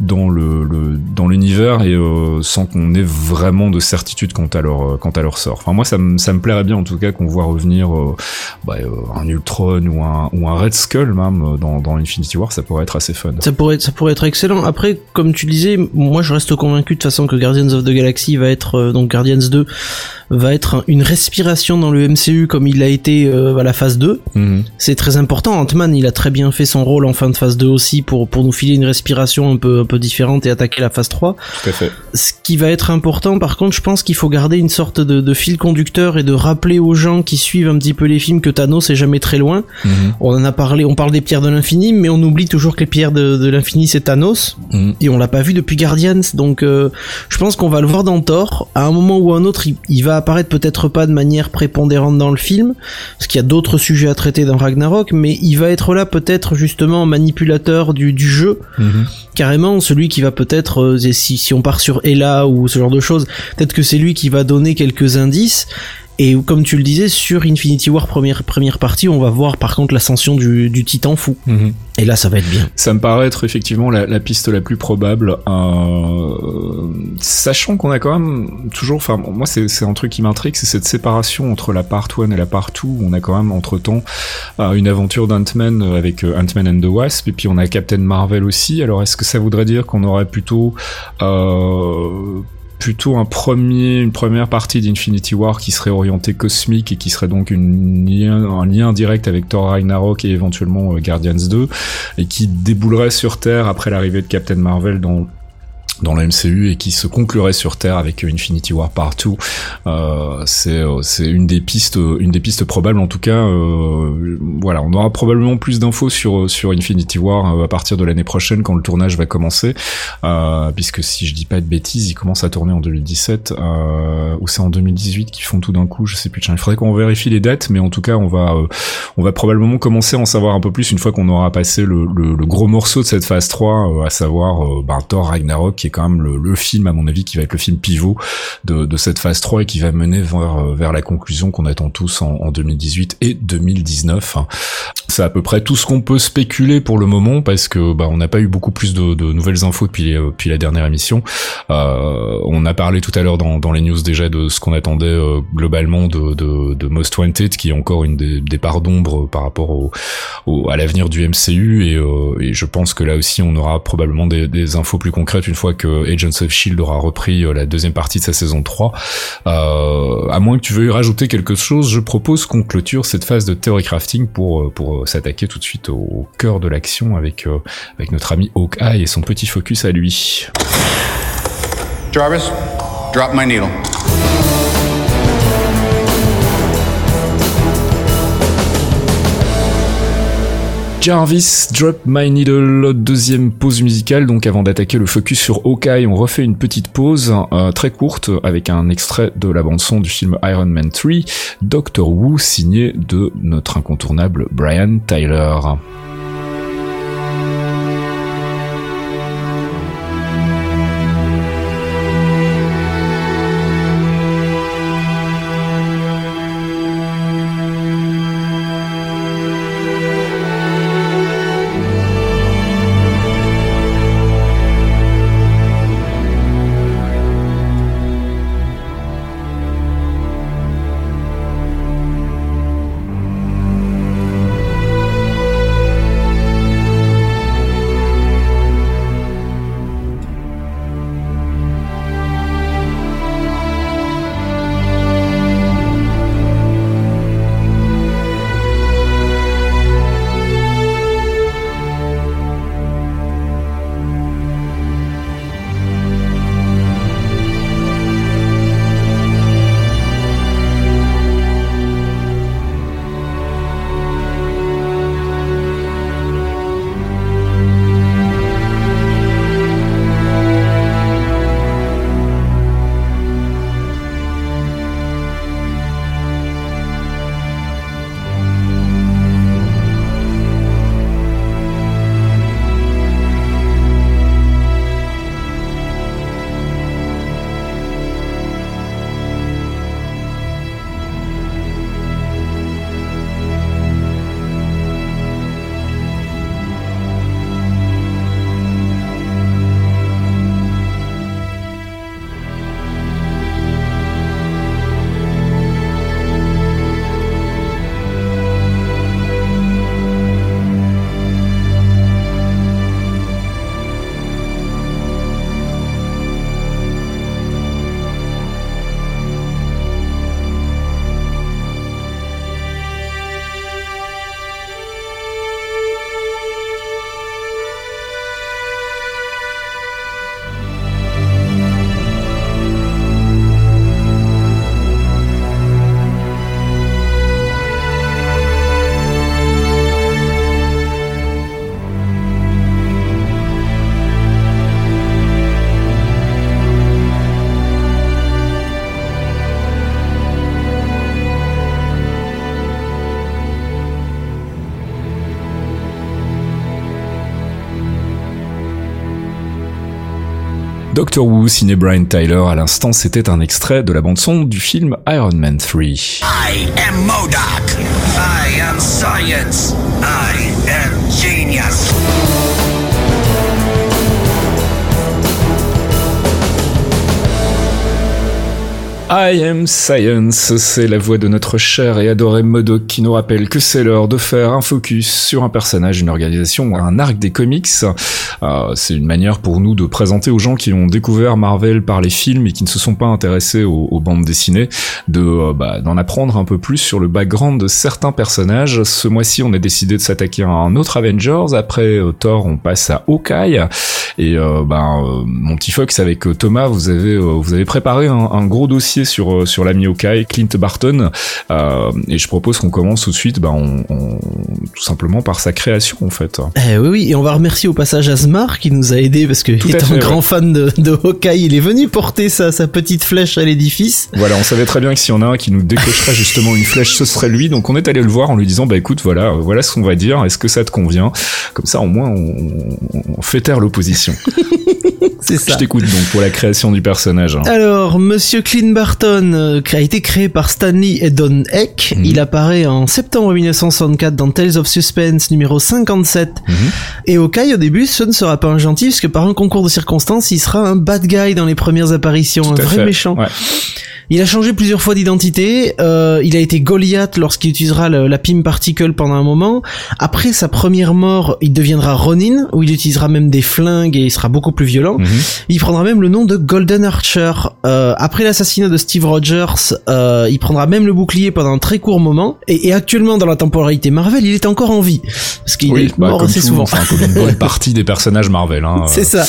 dans le, le dans l'univers et euh, sans qu'on ait vraiment de certitude quant à leur quant à leur sort. Enfin moi ça me ça me plairait bien en tout cas qu'on voit revenir bah, un Ultron ou un ou un Red Skull même dans dans Infinity War, ça pourrait être assez fun. Ça pourrait, ça pourrait être excellent. Après, comme tu disais, moi je reste convaincu de toute façon que Guardians of the Galaxy va être, euh, donc Guardians 2, va être un- une respiration dans le MCU comme il a été euh, à la phase 2. Mhm. C'est très important. Ant-Man, il a très bien fait son rôle en fin de phase 2 aussi pour, pour nous filer une respiration un peu, un peu différente et attaquer la phase 3. Tout à fait. Ce qui va être important, par contre, je pense qu'il faut garder une sorte de, de fil conducteur et de rappeler aux gens qui suivent un petit peu les films que Thanos est jamais très loin. Mhm. On en a parlé, on parle des pierres de l'infini, mais on oublie toujours que les pierres de, de l'infini c'est Thanos, Mhm. et on l'a pas vu depuis Guardians, donc euh, je pense qu'on va le voir dans Thor. À un moment ou à un autre, il, il va apparaître peut-être pas de manière prépondérante dans le film, parce qu'il y a d'autres sujets à traiter dans Ragnarok, mais il va être là peut-être justement manipulateur du, du jeu, Mhm. carrément celui qui va peut-être, euh, si, si on part sur Ella ou ce genre de choses, peut-être que c'est lui qui va donner quelques indices. Et comme tu le disais, sur Infinity War première, première partie, on va voir par contre l'ascension du, du titan fou. Mhm. Et là, ça va être bien. Ça me paraît être effectivement la, la piste la plus probable, euh, sachant qu'on a quand même toujours, enfin moi c'est un truc qui m'intrigue, c'est cette séparation entre la part 1 et la part 2, on a quand même entre temps une aventure d'Ant-Man avec euh, Ant-Man and the Wasp, et puis on a Captain Marvel aussi, alors est-ce que ça voudrait dire qu'on aurait plutôt... Plutôt un premier, une première partie d'Infinity War qui serait orientée cosmique et qui serait donc une lien, un lien direct avec Thor Ragnarok et éventuellement euh, Guardians 2 et qui déboulerait sur Terre après l'arrivée de Captain Marvel dans dans la MCU et qui se conclurait sur Terre avec Infinity War Part 2. Euh, c'est c'est une des pistes une des pistes probables en tout cas. Euh, voilà, on aura probablement plus d'infos sur sur Infinity War euh, à partir de l'année prochaine quand le tournage va commencer, euh, puisque si je dis pas de bêtises, il commence à tourner en 2017 euh, ou c'est en 2018 qu'ils font tout d'un coup, je sais plus. Il faudrait qu'on vérifie les dates, mais en tout cas on va on va probablement commencer à en savoir un peu plus une fois qu'on aura passé le, le, le, gros morceau de cette phase 3, à savoir ben, Thor Ragnarok quand même le, film, à mon avis, qui va être le film pivot de, de cette phase 3 et qui va mener vers, euh, vers la conclusion qu'on attend tous en, en 2018 et 2019. C'est à peu près tout ce qu'on peut spéculer pour le moment parce que bah, on n'a pas eu beaucoup plus de, de nouvelles infos depuis, euh, depuis la dernière émission. Euh, on a parlé tout à l'heure dans, dans les news déjà de ce qu'on attendait euh, globalement de, de, de, Most Wanted, qui est encore une des, des parts d'ombre par rapport au, au à l'avenir du MCU et, et, je pense que là aussi on aura probablement des, des infos plus concrètes une fois que Agents of Shield aura repris la deuxième partie de sa saison 3. Euh, à moins que tu veuilles rajouter quelque chose, je propose qu'on clôture cette phase de theory crafting pour pour s'attaquer tout de suite au, cœur de l'action avec avec notre ami Hawkeye et son petit focus à lui. Jarvis, drop my needle. Jarvis, Drop My Needle, deuxième pause musicale, donc avant d'attaquer le focus sur Hawkeye, on refait une petite pause euh, très courte avec un extrait de la bande son du film Iron Man 3, Doctor Who signé de notre incontournable Brian Tyler. Doctor Who, signé Brian Tyler, à l'instant, c'était un extrait de la bande-son du film Iron Man 3. I am MODOK. I am science. I am genius. I am Science, c'est la voix de notre cher et adoré Modoc qui nous rappelle que c'est l'heure de faire un focus sur un personnage, une organisation, un arc des comics. Euh, c'est une manière pour nous de présenter aux gens qui ont découvert Marvel par les films et qui ne se sont pas intéressés aux, bandes dessinées, de euh, bah, d'en apprendre un peu plus sur le background de certains personnages. Ce mois-ci, on a décidé de s'attaquer à un autre Avengers. Après euh, Thor, on passe à Hawkeye. Et ben, euh, mon petit Fox avec Thomas, vous avez vous avez préparé un gros dossier sur sur l'ami Hawkeye, Clint Barton. et je propose qu'on commence tout de suite, ben, on, on- tout simplement par sa création en fait. Eh oui, oui, et on va remercier au passage Asmar qui nous a aidé parce que étant fait, un grand fan de, de Hawkeye, il est venu porter sa, sa petite flèche à l'édifice. Voilà, on savait très bien que s'il y en a un qui nous décocherait justement une flèche, ce serait lui. Donc on est allé le voir en lui disant, bah écoute, voilà, euh, voilà ce qu'on va dire. Est-ce que ça te convient? Comme ça, au moins, on, fait taire l'opposition. C'est Je ça. t'écoute donc pour la création du personnage. hein. Alors, Monsieur Clint Barton euh, a été créé par Stanley et Don Heck. Mhm. Il apparaît en septembre 1964 dans Tales of Suspense numéro 57. Mhm. Et Hawkeye, au début, ce ne sera pas un gentil, puisque par un concours de circonstances, il sera un bad guy dans les premières apparitions, Tout un vrai fait. méchant. Ouais. Il a changé plusieurs fois d'identité. euh, il a été Goliath lorsqu'il utilisera le- la Pym Particle pendant un moment. Après sa première mort, il deviendra Ronin, où il utilisera même des flingues et il sera beaucoup plus violent. Mhm. Il prendra même le nom de Golden Archer. Euh, après l'assassinat de Steve Rogers, euh, il prendra même le bouclier pendant un très court moment. Et, et actuellement, dans la temporalité Marvel, il est encore en vie. Parce qu'il Oui, est bah, mort assez souvent. Enfin, comme une bonne partie des personnages Marvel. Hein. C'est ça.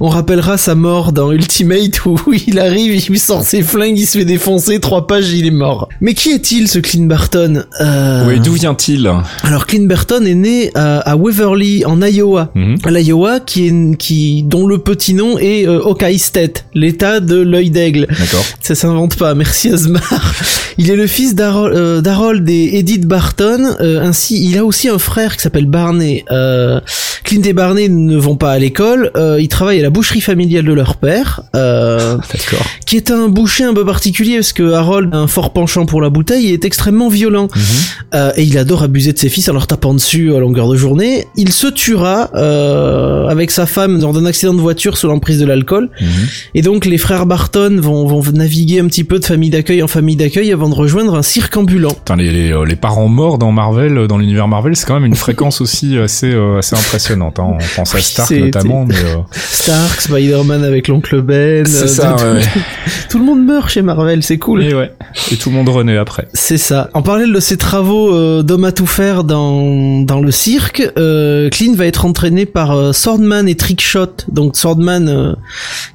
On rappellera sa mort dans Ultimate où il arrive, il sort ses flingues, il se fait défoncer, trois pages, il est mort. Mais qui est-il ce Clint Barton euh... Oui, d'où vient-il Alors Clint Barton est né à, à Waverly en Iowa. Mhm. L'Iowa qui est qui dont le petit nom est euh, Hawkeye State, l'état de l'œil d'aigle. D'accord. Ça s'invente pas, merci Asmar. Il est le fils d'Harold euh, et Edith Barton. euh, ainsi, il a aussi un frère qui s'appelle Barney. Euh, Clint et Barney ne vont pas à l'école. euh, ils travaillent à la boucherie familiale de leur père, euh, D'accord. qui est un boucher un peu particulier parce que Harold a un fort penchant pour la bouteille et est extrêmement violent. Mhm. Euh, et il adore abuser de ses fils en leur tapant dessus à longueur de journée. Il se tuera euh, avec sa femme lors d'un accident de voiture sous l'emprise de l'alcool. Mhm. Et donc les frères Barton vont, vont naviguer un petit peu de famille d'accueil en famille d'accueil avant de rejoindre un cirque ambulant. Putain, les, les, euh, les parents morts dans Marvel, dans l'univers Marvel, c'est quand même une fréquence aussi assez, euh, assez impressionnante. Hein. On pense à Stark notamment, mais Stark, Spider-Man avec l'oncle Ben. c'est ça. tout, ouais, ouais. tout le monde meurt chez Marvel, c'est cool. Et ouais. Et tout le monde renaît après. C'est ça. En parallèle de ses travaux euh, d'homme à tout faire dans, dans le cirque, euh, Clint va être entraîné par euh, Swordman et Trickshot. Donc Swordman, euh,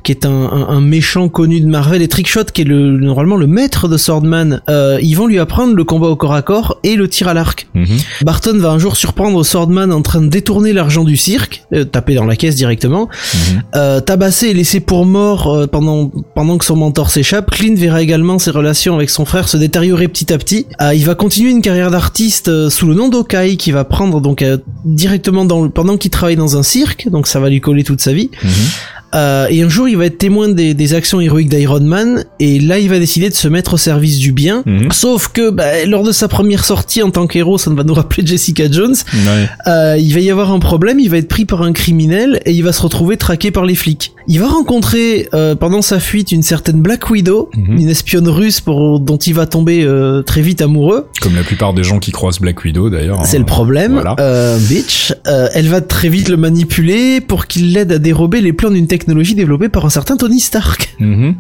qui est un, un, un méchant connu de Marvel, et Trickshot, qui est le, normalement le maître de Swordman, euh, ils vont lui apprendre le combat au corps à corps et le tir à l'arc. Mhm. Barton va un jour surprendre Swordman en train de détourner l'argent du cirque, taper dans la caisse directement, Mhm. tabassé et laissé pour mort pendant pendant que son mentor s'échappe. Clint verra également ses relations avec son frère se détériorer petit à petit. Euh, il va continuer une carrière d'artiste euh, sous le nom d'Okai qui va prendre donc euh, directement dans le, pendant qu'il travaille dans un cirque, donc ça va lui coller toute sa vie. Mhm. Euh, et un jour, il va être témoin des, des actions héroïques d'Iron Man, et là, il va décider de se mettre au service du bien. Mhm. Sauf que bah, lors de sa première sortie en tant qu'héros, ça ne va nous rappeler Jessica Jones. Ouais. Il va y avoir un problème, il va être pris par un criminel et il va se retrouver traqué par les flics. Il va rencontrer euh, pendant sa fuite une certaine Black Widow, Mhm. une espionne russe pour, dont il va tomber euh, très vite amoureux. Comme la plupart des gens qui croisent Black Widow d'ailleurs. C'est hein. le problème. Voilà. Euh, bitch. Euh, elle va très vite le manipuler pour qu'il l'aide à dérober les plans d'une technologie développée par un certain Tony Stark. Mhm.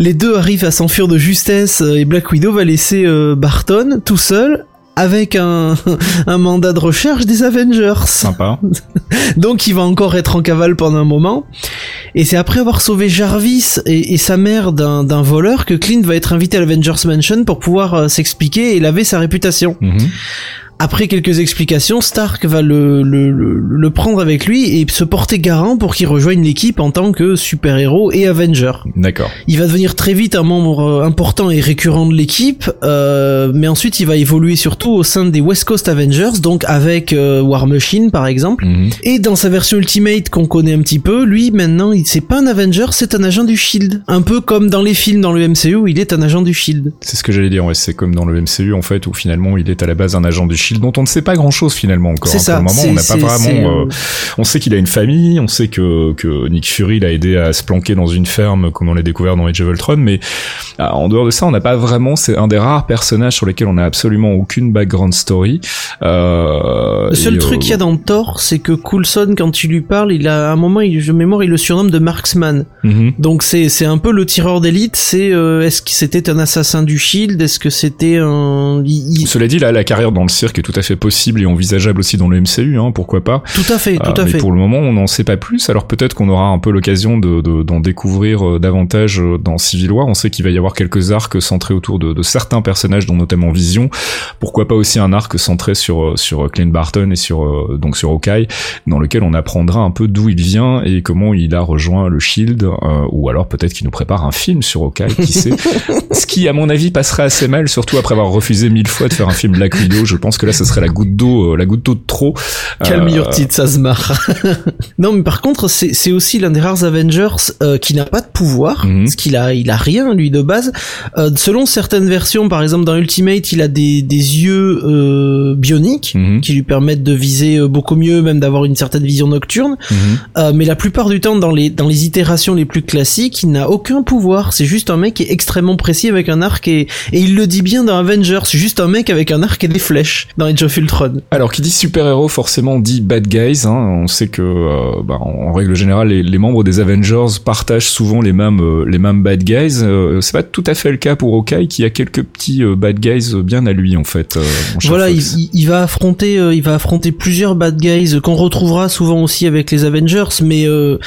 Les deux arrivent à s'enfuir de justesse euh, et Black Widow va laisser euh, Barton tout seul avec un, un mandat de recherche des Avengers. Sympa. Donc il va encore être en cavale pendant un moment. Et c'est après avoir sauvé Jarvis et, et sa mère d'un d'un voleur que Clint va être invité à l'Avengers Mansion pour pouvoir euh, s'expliquer et laver sa réputation. Mhm. Après quelques explications, Stark va le, le, le, le prendre avec lui et se porter garant pour qu'il rejoigne l'équipe en tant que super-héros et Avenger. D'accord. Il va devenir très vite un membre euh, important et récurrent de l'équipe, euh, mais ensuite il va évoluer surtout au sein des West Coast Avengers, donc avec euh, War Machine par exemple. Mhm. Et dans sa version Ultimate qu'on connaît un petit peu, lui maintenant il c'est pas un Avenger, c'est un agent du Shield. Un peu comme dans les films dans le MCU où il est un agent du Shield. C'est ce que j'allais dire. Ouais, c'est comme dans le MCU en fait où finalement il est à la base un agent du Shield Shield, dont on ne sait pas grand-chose finalement encore. C'est hein. ça, Pour le moment, on n'a c'est- pas c'est- c'est, vraiment. euh, euh, on sait qu'il a une famille, on sait que que Nick Fury l'a aidé à se planquer dans une ferme, comme on l'a découvert dans Age of Ultron. Mais ah, en dehors de ça, on n'a pas vraiment. C'est un des rares personnages sur lesquels on n'a absolument aucune background story. Euh, Le seul et, truc euh, qu'il y a dans Thor, c'est que Coulson, quand tu lui parles, il a à un moment, il, de mémoire, il le surnomme de Marksman. mhm. Donc c'est c'est un peu le tireur d'élite. C'est euh, est-ce que c'était un assassin du Shield? Est-ce que c'était un il- il- Cela dit, là, la carrière dans le cirque est tout à fait possible et envisageable aussi dans le MCU, hein, pourquoi pas. Tout à fait, tout Euh, à mais fait. pour le moment, on n'en sait pas plus. Alors peut-être qu'on aura un peu l'occasion de, de- d'en découvrir euh, davantage euh, dans Civil War. On sait qu'il va y avoir quelques arcs centrés autour de, de certains personnages, dont notamment Vision. Pourquoi pas aussi un arc centré sur sur Clint Barton et sur donc sur Hawkeye, dans lequel on apprendra un peu d'où il vient et comment il a rejoint le Shield, euh, ou alors peut-être qu'il nous prépare un film sur Hawkeye, qui sait. Ce qui, à mon avis, passerait assez mal, surtout après avoir refusé mille fois de faire un film Black Widow. Je pense que là, ce serait la goutte d'eau, euh, la goutte d'eau de trop. Calme Euh, your tits, ça se marre. non, mais par contre, c'est c'est aussi l'un des rares Avengers euh, qui n'a pas de pouvoir, Mhm. parce qu'il a il a rien lui de base. Euh, selon certaines versions, par exemple dans Ultimate, il a des des yeux euh, bioniques Mhm. qui lui permettent de viser beaucoup mieux, même d'avoir une certaine vision nocturne. Euh, mais la plupart du temps, dans les dans les itérations les plus classiques, il n'a aucun pouvoir. C'est juste un mec qui est extrêmement précis avec un arc et et il le dit bien dans Avengers. C'est juste un mec avec un arc et des flèches dans Age of Ultron. Alors, qui dit super-héros, forcément dit bad guys. Hein. On sait que, euh, bah, en règle générale, les, les membres des Avengers partagent souvent les mêmes, euh, les mêmes bad guys. Euh, c'est pas tout à fait le cas pour Hawkeye, qui a quelques petits euh, bad guys bien à lui, en fait. Voilà, il, va affronter, il va affronter plusieurs bad guys qu'on retrouvera souvent aussi avec les Avengers, mais on,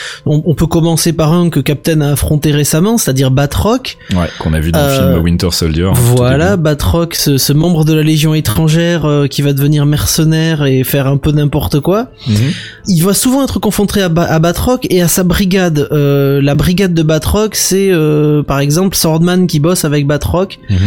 on peut commencer par un que Captain a affronté récemment, c'est-à-dire Batroc. Ouais, qu'on a vu dans le film Winter Soldier. hein, Voilà. Batroc, ce, ce membre de la Légion étrangère euh, qui va devenir mercenaire et faire un peu n'importe quoi. Mhm. Il va souvent être confronté à, Ba- à Batroc et à sa brigade. Euh, la brigade de Batroc, c'est euh, par exemple Swordman qui bosse avec Batroc. Mhm.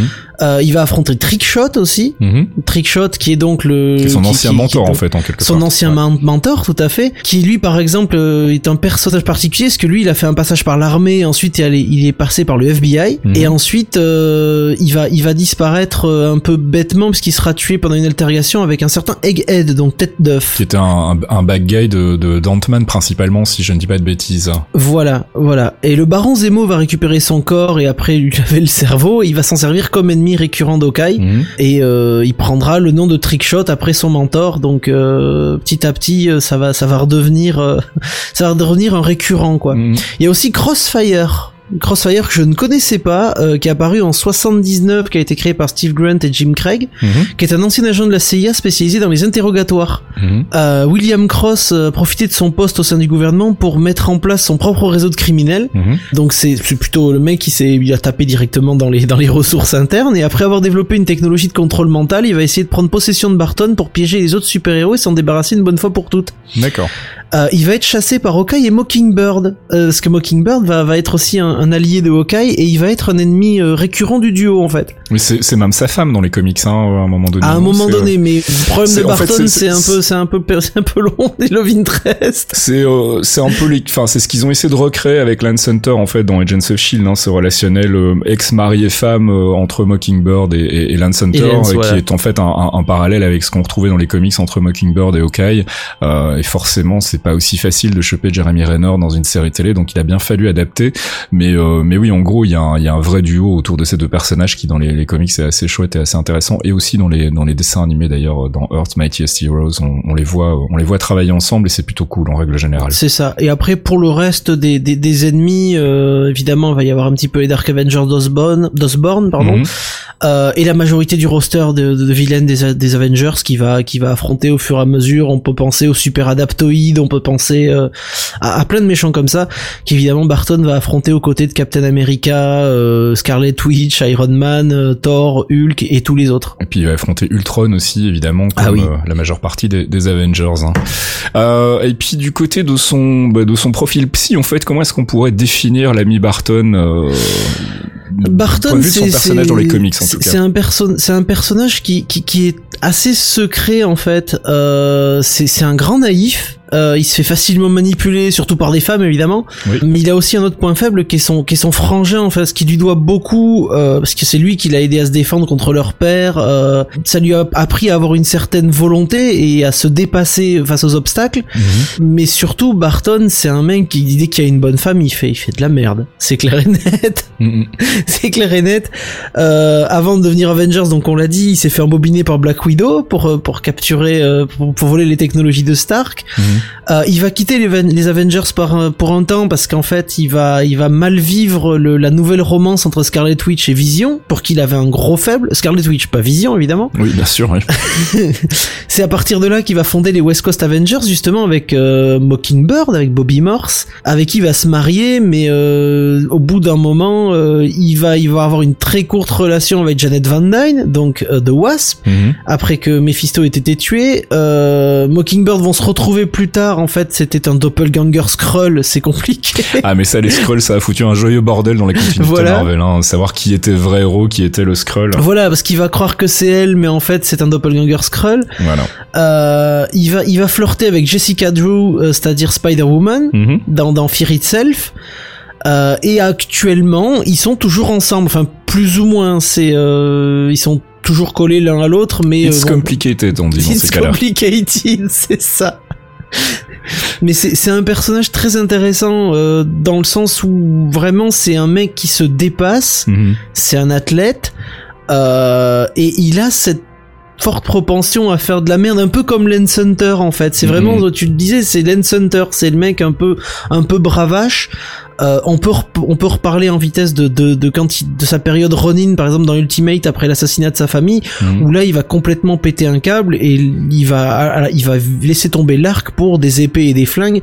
Euh, il va affronter Trickshot aussi. Mhm. Trickshot qui est donc le C'est son qui- ancien qui- mentor, qui- en fait, en quelque son ancien Ouais. mentor tout à fait qui lui par exemple euh, est un personnage particulier parce que lui il a fait un passage par l'armée ensuite il est, est passé par le FBI Mhm. et ensuite euh, il va il va disparaître euh, un peu bêtement parce qu'il sera tué pendant une altercation avec un certain Egghead donc tête d'œuf Qui était un, un, un bad guy de, de d'Ant-Man, principalement, si je ne dis pas de bêtises. voilà voilà et le baron Zemo va récupérer son corps et après lui laver le cerveau et il va s'en servir comme ennemi récurrent d'Hawkeye Mhm. et euh, il prendra le nom de Trickshot après son mentor donc euh, petit à petit euh, ça va ça va redevenir euh, ça va redevenir un récurrent quoi Mhm. il y a aussi Crossfire Crossfire que je ne connaissais pas euh, qui est apparu en 79 qui a été créé par Steve Grant et Jim Craig Mhm. qui est un ancien agent de la CIA spécialisé dans les interrogatoires Mhm. Euh, William Cross euh, a profité de son poste au sein du gouvernement pour mettre en place son propre réseau de criminels Mhm. donc c'est c'est plutôt le mec qui s'est il a tapé directement dans les dans les ressources internes et après avoir développé une technologie de contrôle mental, il va essayer de prendre possession de Barton pour piéger les autres super-héros et s'en débarrasser une bonne fois pour toutes. D'accord. Euh, il va être chassé par Hawkeye et Mockingbird euh, parce que Mockingbird va va être aussi un, un allié de Hawkeye et il va être un ennemi euh, récurrent du duo en fait. Mais c'est, c'est même sa femme dans les comics, hein, à un moment donné. À un moment c'est, euh, donné, mais le problème de Barton, c'est- un peu c'est un peu c'est un peu long des Love Interest. C'est euh, c'est un peu les enfin c'est ce qu'ils ont essayé de recréer avec Lance Hunter en fait dans Agents of Shield hein, ce relationnel euh, ex-mari et femme euh, entre Mockingbird et, et, et Lance Hunter Et Lance, euh, voilà. qui est en fait un, un, un parallèle avec ce qu'on retrouvait dans les comics entre Mockingbird et Hawkeye euh, et forcément c'est pas aussi facile de choper Jeremy Renner dans une série télé donc il a bien fallu adapter mais euh, mais oui en gros il y a un, il y a un vrai duo autour de ces deux personnages qui dans les, les comics c'est assez chouette et assez intéressant et aussi dans les dans les dessins animés d'ailleurs dans Earth Mightiest Heroes on, on les voit on les voit travailler ensemble et c'est plutôt cool en règle générale C'est ça. Et après, pour le reste des, des, des ennemis, euh, évidemment, il va y avoir un petit peu les Dark Avengers d'Osborn, d'Osborn, pardon, Mhm. euh, et la majorité du roster de, de, de vilains des, des Avengers qui va qui va affronter au fur et à mesure. On peut penser aux super adaptoïdes, on peut penser euh, à, à plein de méchants comme ça, qu'évidemment Barton va affronter aux côtés de Captain America, euh, Scarlet Witch, Iron Man, euh, Thor, Hulk et tous les autres. Et puis il va affronter Ultron aussi, évidemment, comme Ah oui. euh, la majeure partie des, des Avengers. hein. Et puis du côté de son bah, de son profil psy, en fait, comment est-ce qu'on pourrait définir l'ami Barton Barton, c'est personnage dans les comics, en tout c'est- cas? C'est un perso c'est un personnage qui, qui qui est assez secret en fait. Euh, c'est c'est un grand naïf. Euh, il se fait facilement manipuler, surtout par des femmes évidemment. Oui. Mais il a aussi un autre point faible qui est son, qui est son frangin en fait, ce qui lui doit beaucoup, euh, parce que c'est lui qui l'a aidé à se défendre contre leur père. Euh, ça lui a appris à avoir une certaine volonté et à se dépasser face aux obstacles. Mais surtout, Barton, c'est un mec qui dès qu'il y a une bonne femme, il fait, il fait de la merde. C'est clair et net. Mhm. c'est clair et net. Euh, avant de devenir Avengers, donc on l'a dit, il s'est fait embobiner par Black Widow pour euh, pour capturer, euh, pour, pour voler les technologies de Stark. Mhm. Euh, il va quitter les, Ven- les Avengers par pour un temps parce qu'en fait, il va il va mal vivre le, la nouvelle romance entre Scarlet Witch et Vision, pour qui il avait un gros faible. Scarlet Witch, pas Vision évidemment. Oui, bien sûr. oui. C'est à partir de là qu'il va fonder les West Coast Avengers justement avec euh, Mockingbird, avec Bobby Morse, avec qui il va se marier, mais euh, au bout d'un moment, il va il va avoir une très courte relation avec Janet Van Dyne, donc The Wasp. Mhm. Après que Mephisto ait été tué, euh, Mockingbird vont se retrouver plus tard. En fait, c'était un doppelganger Skrull, c'est compliqué. Ah mais ça les Skrulls ça a foutu un joyeux bordel dans les continuités Voilà. Marvel hein, savoir qui était vrai héros qui était le Skrull Voilà, parce qu'il va croire que c'est elle, mais en fait c'est un doppelganger Skrull. voilà Euh, il va il va flirter avec Jessica Drew, euh, c'est-à-dire Spider-Woman. Mhm. dans, dans Fear Itself. Euh, et actuellement, ils sont toujours ensemble. Enfin, plus ou moins. C'est, euh, ils sont toujours collés l'un à l'autre, mais It's euh, bon, complicated on dit dans It's ces cas-là complicated, c'est ça. Mais c'est c'est un personnage très intéressant euh, dans le sens où vraiment c'est un mec qui se dépasse, Mhm. c'est un athlète euh, et il a cette forte propension à faire de la merde un peu comme Lance Hunter en fait c'est vraiment Mhm. tu le disais c'est Lance Hunter c'est le mec un peu un peu bravache Euh, on peut on peut reparler en vitesse de de de quand il- de sa période Ronin par exemple dans Ultimate après l'assassinat de sa famille Mhm. où là il va complètement péter un câble et il va il va laisser tomber l'arc pour des épées et des flingues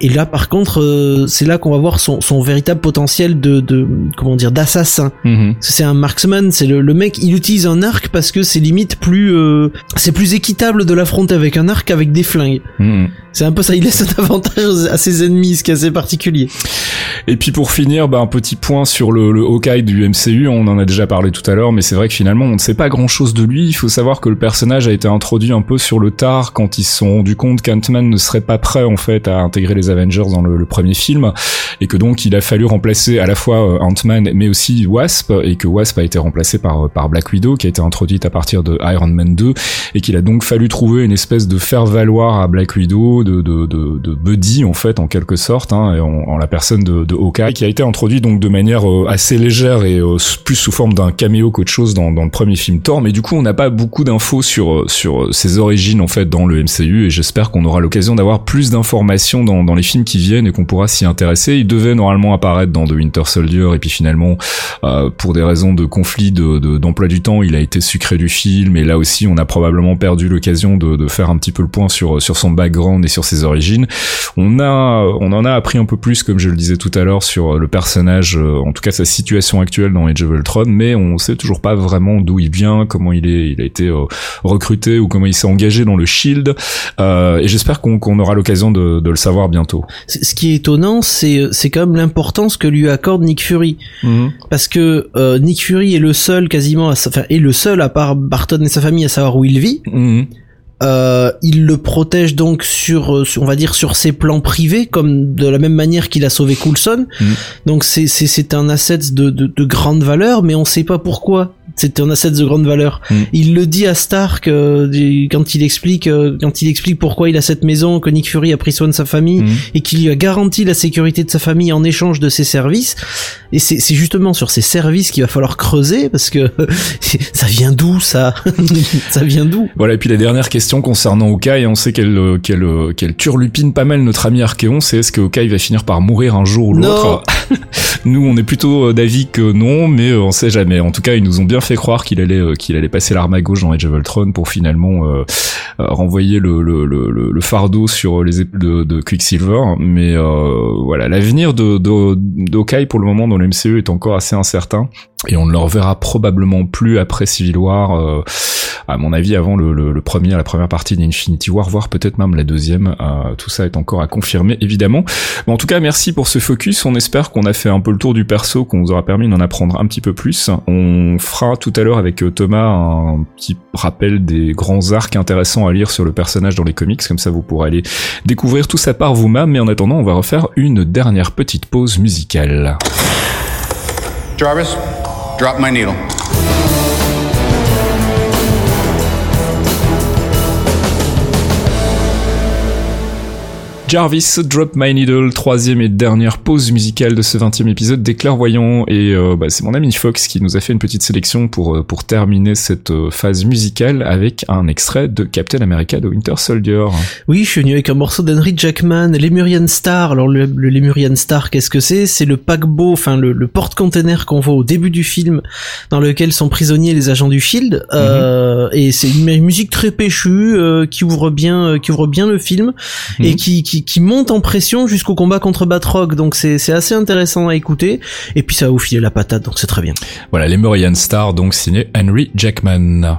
et là par contre euh, c'est là qu'on va voir son, son véritable potentiel de, de comment dire d'assassin Mhm. C'est un marksman c'est le, le mec il utilise un arc parce que c'est limite plus euh, c'est plus équitable de l'affronter avec un arc qu'avec des flingues Mhm. C'est un peu ça il laisse un avantage à ses ennemis ce qui est assez particulier Et puis pour finir, bah, un petit point sur le, le Hawkeye du MCU, on en a déjà parlé tout à l'heure, mais c'est vrai que finalement on ne sait pas grand chose de lui. Il faut savoir que le personnage a été introduit un peu sur le tard quand ils se sont rendus compte qu'Ant-Man ne serait pas prêt en fait à intégrer les Avengers dans le, le premier film, et que donc il a fallu remplacer à la fois euh, Ant-Man mais aussi Wasp, et que Wasp a été remplacé par, euh, par Black Widow qui a été introduite à partir de Iron Man 2, et qu'il a donc fallu trouver une espèce de faire valoir à Black Widow, de, de, de, de buddy en fait en quelque sorte, hein, et en, en la personne de, de Hawkeye, qui a été introduit donc de manière euh, assez légère et euh, plus sous forme d'un caméo qu'autre chose dans, dans le premier film Thor, mais du coup on n'a pas beaucoup d'infos sur euh, sur ses origines en fait dans le MCU, et j'espère qu'on aura l'occasion d'avoir plus d'informations dans, dans les films qui viennent et qu'on pourra s'y intéresser. Il devait normalement apparaître dans The Winter Soldier, et puis finalement euh, pour des raisons de conflit de de- d'emploi du temps, il a été sucré du film, et là aussi on a probablement perdu l'occasion de, de faire un petit peu le point sur sur son background sur ses origines. On a on en a appris un peu plus, comme je le disais tout à l'heure, sur le personnage, euh, en tout cas sa situation actuelle dans Age of Ultron, mais on sait toujours pas vraiment d'où il vient, comment il est, il a été euh, recruté ou comment il s'est engagé dans le Shield. Euh, et j'espère qu'on qu'on aura l'occasion de, de le savoir bientôt. Ce qui est étonnant c'est c'est quand même l'importance que lui accorde Nick Fury Mhm. parce que euh, Nick Fury est le seul quasiment à sa- enfin est le seul à part Barton et sa famille à savoir où il vit Mhm. Euh, il le protège donc sur, euh, on va dire sur ses plans privés comme de la même manière qu'il a sauvé Coulson Mhm. donc c'est un asset de, de de grande valeur mais on sait pas pourquoi c'est un asset de grande valeur Mhm. il le dit à Stark euh, du- quand il explique euh, quand il explique pourquoi il a cette maison que Nick Fury a pris soin de sa famille Mhm. et qu'il lui a garanti la sécurité de sa famille en échange de ses services. Et c'est c'est justement sur ces services qu'il va falloir creuser parce que ça vient d'où ça Ça vient d'où Voilà, et puis la dernière question concernant Hawkeye, on sait qu'elle euh, qu'elle euh, qu'elle turlupine pas mal notre ami Archeon, c'est est-ce que Hawkeye va finir par mourir un jour ou l'autre Nous, on est plutôt euh, d'avis que non, mais on sait jamais. En tout cas, ils nous ont bien fait croire qu'il allait euh, qu'il allait passer l'arme à gauche dans Age of Ultron pour finalement euh, euh, renvoyer le, fardeau sur les épaules de, de Quicksilver. Mais voilà, l'avenir de, d'Hawkeye pour le moment dans le MCU est encore assez incertain. Et on ne le reverra probablement plus après Civil War, euh, à mon avis avant le, le, le, premier, la première partie d'Infinity War, voire peut-être même la deuxième. Euh, tout ça est encore à confirmer évidemment. Mais en tout cas, merci pour ce focus. On espère qu'on a fait un peu le tour du perso, qu'on vous aura permis d'en apprendre un petit peu plus. On fera tout à l'heure avec euh, Thomas un petit rappel des grands arcs intéressants à lire sur le personnage dans les comics, comme ça vous pourrez aller découvrir tout ça par vous-même. Mais en attendant, on va refaire une dernière petite pause musicale. Jarvis, drop my needle. Jarvis, Drop My Needle, troisième et dernière pause musicale de ce 20 épisode des Clairvoyants. Et euh, bah, c'est mon ami Fox qui nous a fait une petite sélection pour, euh, pour terminer cette euh, phase musicale avec un extrait de Captain America de Winter Soldier. Oui, je suis venu avec un morceau d'Henry Jackman, Lemurian Star. Alors le, le Lemurian Star, qu'est-ce que c'est? C'est le paquebot, enfin le, le porte-container qu'on voit au début du film, dans lequel sont prisonniers les agents du Shield. Euh, et c'est une musique très péchue euh, qui ouvre bien, qui ouvre bien le film et qui, qui, qui monte en pression jusqu'au combat contre Batroc. Donc c'est assez intéressant à écouter. Et puis ça va vous filer la patate, donc c'est très bien. Voilà, Lemurian Star, donc signé Henry Jackman.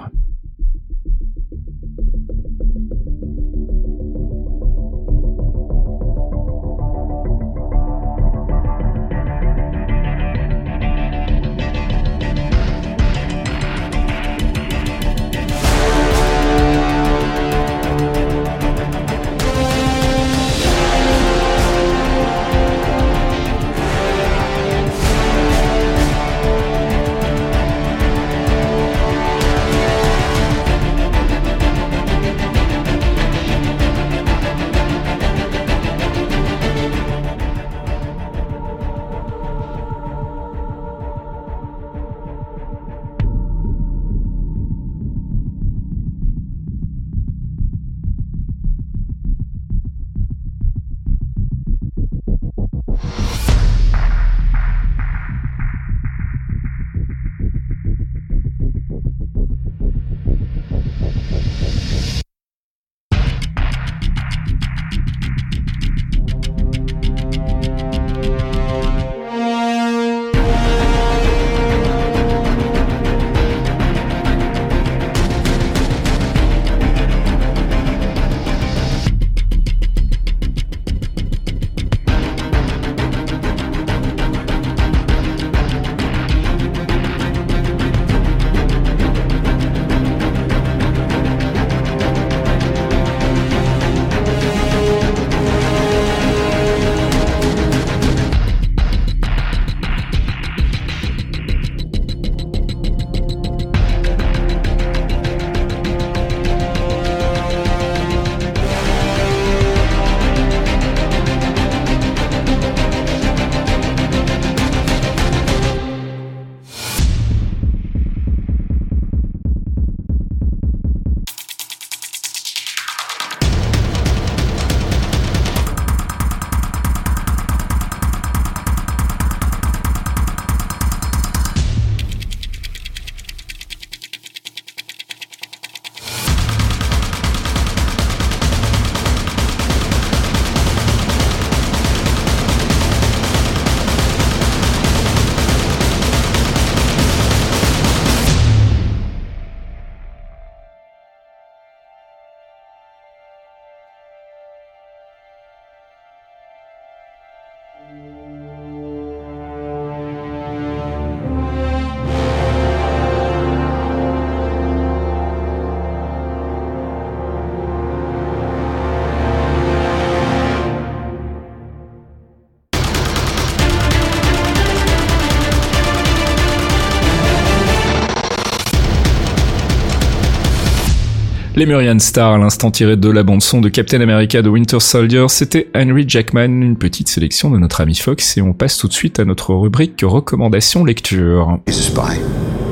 Lemurian Star, à l'instant tiré de la bande-son de Captain America de Winter Soldier, c'était Henry Jackman, une petite sélection de notre ami Fox, et on passe tout de suite à notre rubrique recommandation lecture. He's a spy.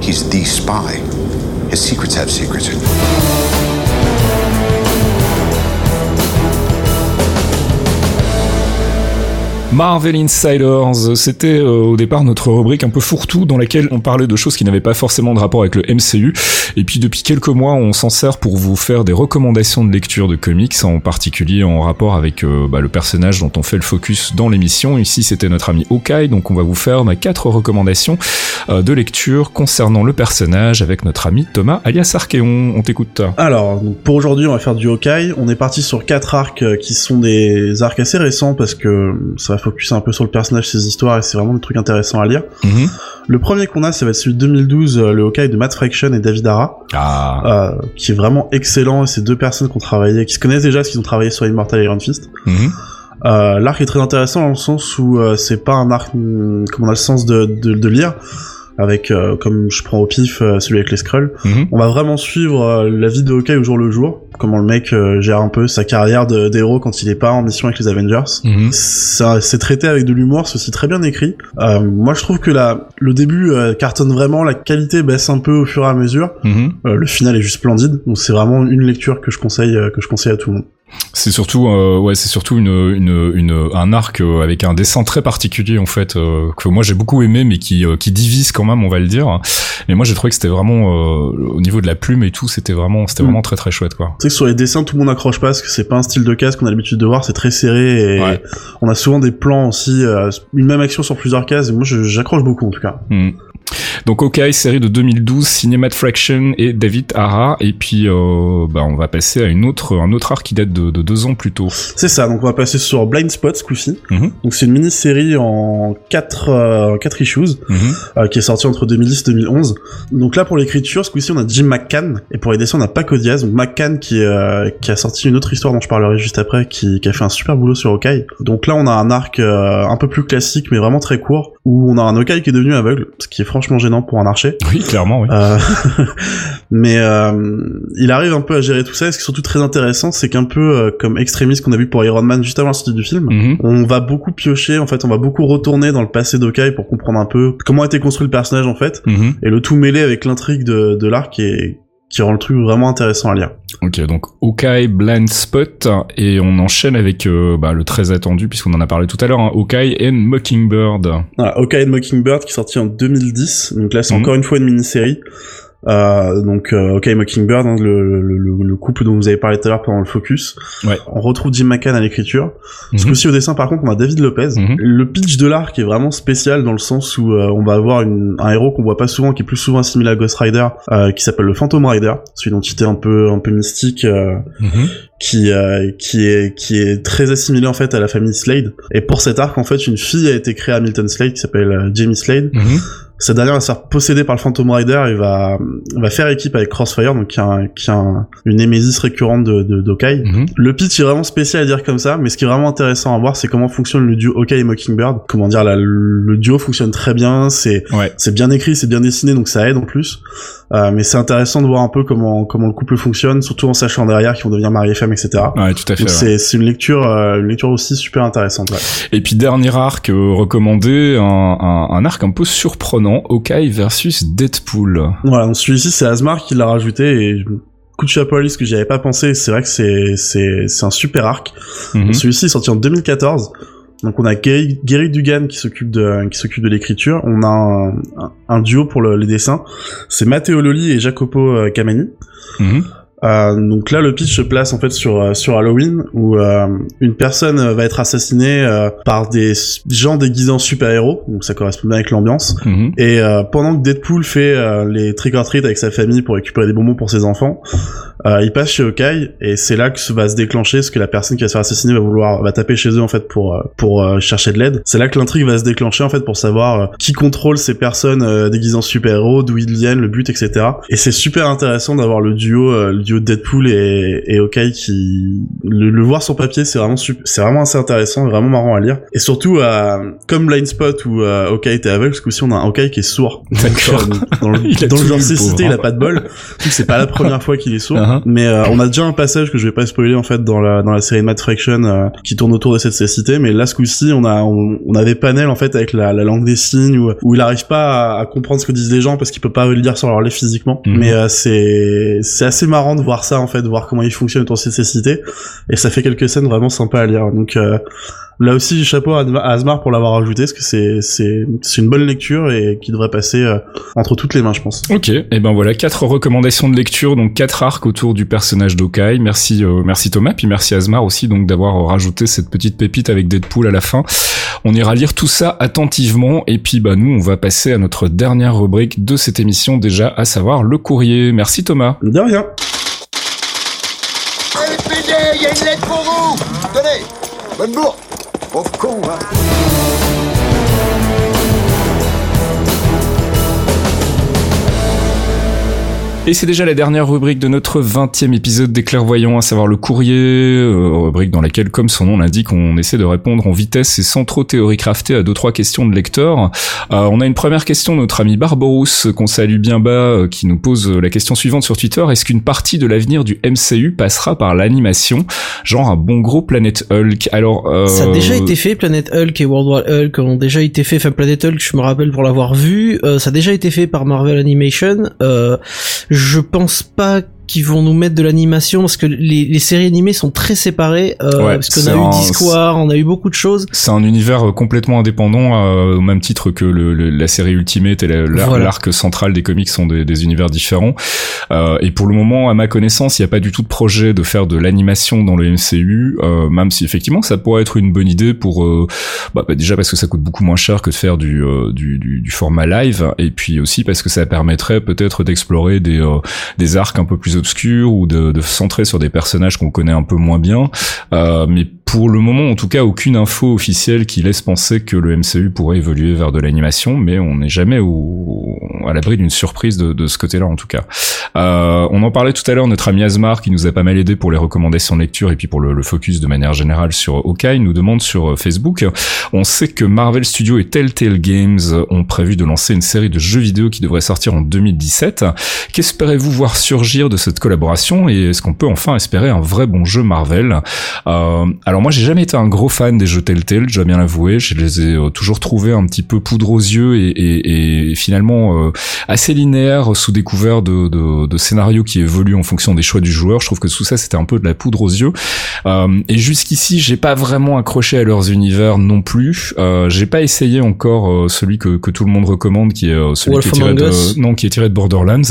He's the spy. His secrets have secrets. Marvel Insiders, c'était euh, au départ notre rubrique un peu fourre-tout dans laquelle on parlait de choses qui n'avaient pas forcément de rapport avec le MCU. Et puis depuis quelques mois, on s'en sert pour vous faire des recommandations de lecture de comics, en particulier en rapport avec euh, bah, le personnage dont on fait le focus dans l'émission. Ici, c'était notre ami Hawkeye, donc on va vous faire bah, quatre recommandations euh, de lecture concernant le personnage avec notre ami Thomas alias Archeon. On t'écoute. Alors, pour aujourd'hui, on va faire du Hawkeye. On est parti sur quatre arcs euh, qui sont des arcs assez récents parce que ça va focuser un peu sur le personnage, ses histoires, et c'est vraiment des trucs intéressants à lire. Mhm. Le premier qu'on a, ça va être celui de 2012, euh, le Hawkeye de Matt Fraction et David Ara, Ah. euh, qui est vraiment excellent. Et c'est deux personnes qui ont travaillé, qui se connaissent déjà parce qu'ils ont travaillé sur Immortal Iron Fist. Mhm. Euh, l'arc est très intéressant dans le sens où euh, c'est pas un arc hum, comme on a le sens de, de, de lire, avec euh, comme je prends au pif euh, celui avec les scrolls. Mhm. On va vraiment suivre euh, la vie de Hawkeye au jour le jour, comment le mec euh, gère un peu sa carrière d'héros quand il est pas en mission avec les Avengers. Mhm. Ça, c'est traité avec de l'humour, c'est aussi très bien écrit. Euh, moi, je trouve que la, le début euh, cartonne vraiment, la qualité baisse un peu au fur et à mesure. Mhm. Euh, le final est juste splendide, donc c'est vraiment une lecture que je conseille, euh, que je conseille à tout le monde. C'est surtout, euh, ouais, c'est surtout une, une, une, un arc euh, avec un dessin très particulier en fait euh, que moi j'ai beaucoup aimé, mais qui, euh, qui divise quand même, on va le dire. Mais moi j'ai trouvé que c'était vraiment euh, au niveau de la plume et tout, c'était vraiment, c'était Mm. vraiment très très chouette quoi. Sais que sur les dessins, tout le monde n'accroche pas parce que c'est pas un style de case qu'on a l'habitude de voir, c'est très serré et Ouais. on a souvent des plans aussi, euh, une même action sur plusieurs cases et moi j'accroche beaucoup en tout cas. Mm. Donc Hawkeye, série de 2012, signé Matt Fraction et David Hara, et puis euh, bah, on va passer à une autre, un autre arc qui date de, de deux ans plus tôt. C'est ça, donc on va passer sur Blind Spot ce coup-ci. Mhm. Donc c'est une mini-série en 4 euh, quatre issues Mhm. euh, qui est sortie entre 2010 et 2011. Donc là pour l'écriture, ce coup-ci on a Jim McCann et pour les dessins on a Paco Diaz. Donc McCann qui, qui a sorti une autre histoire dont je parlerai juste après, qui, qui a fait un super boulot sur Hawkeye. Donc là on a un arc un peu plus classique mais vraiment très court où on a un Hawkeye qui est devenu aveugle, ce qui est franchement gênant pour un archer. Oui, clairement, oui. Euh, mais euh, il arrive un peu à gérer tout ça. Et ce qui est surtout très intéressant, c'est qu'un peu euh, comme Extremis qu'on a vu pour Iron Man juste avant la sortie du film, Mhm. on va beaucoup piocher, en fait, on va beaucoup retourner dans le passé d'Hawkeye pour comprendre un peu comment a été construit le personnage, en fait, Mhm. et le tout mêlé avec l'intrigue de, de l'arc et qui rend le truc vraiment intéressant à lire. Ok, donc Hawkeye Blind Spot, et on enchaîne avec euh, bah, le très attendu, puisqu'on en a parlé tout à l'heure, hein, Hawkeye and Mockingbird. Voilà, Hawkeye and Mockingbird qui est sorti en 2010, donc là c'est Mhm. encore une fois une mini-série. Euh, donc euh, et Mockingbird, hein, le, le, le, le couple dont vous avez parlé tout à l'heure pendant le focus. Ouais. On retrouve Jim McCann à l'écriture. Ce Mhm. coup-ci au dessin par contre on a David Lopez. Mhm. Le pitch de l'arc est vraiment spécial dans le sens où euh, on va avoir une, un héros qu'on voit pas souvent, qui est plus souvent assimilé à Ghost Rider, euh, qui s'appelle le Phantom Rider. C'est une entité un peu un peu mystique. euh, Mhm. qui euh, qui est qui est très assimilé en fait à la famille Slade et pour cet arc en fait une fille a été créée à Milton Slade qui s'appelle Jamie Slade Mhm. Cette dernière va se faire posséder par le Phantom Rider et va va faire équipe avec Crossfire donc qui a, un- qui a un- une némésis récurrente de de d'Hawkeye Mhm. le pitch est vraiment spécial à dire comme ça, mais ce qui est vraiment intéressant à voir, c'est comment fonctionne le duo Hawkeye et Mockingbird. Comment dire, la- le duo fonctionne très bien, c'est Ouais. c'est bien écrit, c'est bien dessiné, donc ça aide en plus. Euh, mais c'est intéressant de voir un peu comment comment le couple fonctionne, surtout en sachant derrière qu'ils vont devenir mari et femme, etc. Ouais, tout à fait. Donc ouais. c'est c'est une lecture euh, une lecture aussi super intéressante. Ouais. Et puis dernier arc euh, recommandé, un, un, un arc un peu surprenant, Hawkeye versus Deadpool. Voilà, celui-ci c'est Asmar qui l'a rajouté et coup de chapeau à lui parce que j'y avais pas pensé. C'est vrai que c'est c'est c'est un super arc. Mhm. Celui-ci est sorti en 2014. Donc on a Gary, Gary Dugan qui s'occupe de qui s'occupe de l'écriture. On a un, duo pour le- les dessins. C'est Matteo Loli et Jacopo euh, Camani. Mhm. Euh, donc là, le pitch se place en fait sur euh, sur Halloween où euh, une personne euh, va être assassinée euh, par des gens déguisés en super-héros. Donc ça correspond bien avec l'ambiance. Mhm. Et euh, pendant que Deadpool fait euh, les trick or treat avec sa famille pour récupérer des bonbons pour ses enfants, euh, il passe chez Hawkeye et c'est là que va se déclencher ce que la personne qui va se faire assassiner va vouloir va taper chez eux en fait pour euh, pour euh, chercher de l'aide. C'est là que l'intrigue va se déclencher en fait pour savoir euh, qui contrôle ces personnes euh, déguisées en super-héros, d'où ils viennent, le but, etc. Et c'est super intéressant d'avoir le duo euh, le duo de Deadpool et, et Hawkeye qui le, le voir sur papier c'est vraiment c'est vraiment assez intéressant, vraiment marrant à lire. Et surtout euh, comme Blind Spot où euh, Hawkeye était aveugle, ce coup-ci on a un Hawkeye qui est sourd. D'accord. Dans le, dans le genre cécité, il a pas de bol. C'est pas la première fois qu'il est sourd. Uh-huh. Mais euh, on a déjà un passage que je vais pas spoiler en fait dans la dans la série Mad Fraction euh, qui tourne autour de cette cécité. Mais là ce coup-ci, on a on, on avait panel en fait avec la, la langue des signes où, où il arrive pas à, à comprendre ce que disent les gens parce qu'il peut pas le dire sur leur lait physiquement. Mhm. Mais euh, c'est c'est assez marrant de voir ça en fait, de voir comment il fonctionne autour de ces cités, et ça fait quelques scènes vraiment sympas à lire. Donc euh, là aussi, chapeau à Asmar pour l'avoir ajouté, parce que c'est c'est c'est une bonne lecture et qui devrait passer euh, entre toutes les mains, je pense. Ok, et ben voilà quatre recommandations de lecture, donc quatre arcs autour du personnage d'Okai. Merci, euh, merci Thomas, puis merci Asmar aussi donc d'avoir rajouté cette petite pépite avec Deadpool à la fin. On ira lire tout ça attentivement et puis bah nous on va passer à notre dernière rubrique de cette émission déjà, à savoir le courrier. Merci Thomas. De rien. LPD, il y a une lettre pour vous Tenez Bonne bourre Pauvre con, hein Et c'est déjà la dernière rubrique de notre 20e épisode des clairvoyants, à savoir le courrier, euh, rubrique dans laquelle, comme son nom l'indique, on essaie de répondre en vitesse et sans trop théorie crafter à deux trois questions de lecteurs. Euh, on a une première question de notre ami Barbarousse, qu'on salue bien bas, euh, qui nous pose la question suivante sur Twitter. Est-ce qu'une partie de l'avenir du MCU passera par l'animation, genre un bon gros Planet Hulk? Alors, euh, Ça a déjà été fait, Planet Hulk et World War Hulk ont déjà été fait, enfin Planet Hulk, je me rappelle pour l'avoir vu, ça a déjà été fait par Marvel Animation. Euh, je pense pas qu'ils vont nous mettre de l'animation parce que les, les séries animées sont très séparées euh, Ouais, parce qu'on a eu Discord, on a eu beaucoup de choses. C'est un univers euh, complètement indépendant, euh, au même titre que le, le- la série Ultimate et la- la- Voilà. l'arc central des comics sont des, des univers différents. Euh, et pour le moment, à ma connaissance, il n'y a pas du tout de projet de faire de l'animation dans le MCU, euh, même si effectivement ça pourrait être une bonne idée pour, euh, bah, bah, déjà parce que ça coûte beaucoup moins cher que de faire du, du, du, du format live, et puis aussi parce que ça permettrait peut-être d'explorer des, euh, des arcs un peu plus obscurs ou de, de centrer sur des personnages qu'on connaît un peu moins bien. Euh, mais pour le moment, en tout cas, aucune info officielle qui laisse penser que le MCU pourrait évoluer vers de l'animation, mais on n'est jamais au, à l'abri d'une surprise de, de ce côté-là, en tout cas. Euh, on en parlait tout à l'heure, notre ami Asmar, qui nous a pas mal aidé pour les recommandations de lecture et puis pour le, le focus de manière générale sur Hawkeye, nous demande sur euh, Facebook, on sait que Marvel Studios et Telltale Games ont prévu de lancer une série de jeux vidéo qui devrait sortir en 2017. Qu'espérez-vous voir surgir de cette collaboration et est-ce qu'on peut enfin espérer un vrai bon jeu Marvel? Euh, Alors moi j'ai jamais été un gros fan des jeux Telltale, je dois bien l'avouer, je les ai euh, toujours trouvés un petit peu poudre aux yeux et, et- et finalement euh, assez linéaires sous découvert de, de, de scénarios qui évoluent en fonction des choix du joueur. Je trouve que tout ça c'était un peu de la poudre aux yeux. Euh, et jusqu'ici j'ai pas vraiment accroché à leurs univers non plus. Euh, j'ai pas essayé encore euh, celui que, que tout le monde recommande qui est euh, celui Wolf qui est tiré de non qui est tiré de Borderlands.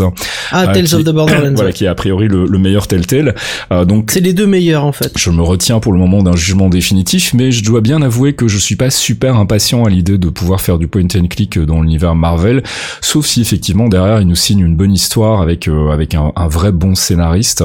Ah, Tales qui- of the Borderlands. voilà qui est a priori le, le meilleur Telltale. Euh, donc C'est les deux meilleurs en fait. je me retiens pour le moment d'un jugement définitif, mais je dois bien avouer que je suis pas super impatient à l'idée de pouvoir faire du point and click dans l'univers Marvel, sauf si effectivement derrière il nous signe une bonne histoire avec euh, avec un, un vrai bon scénariste.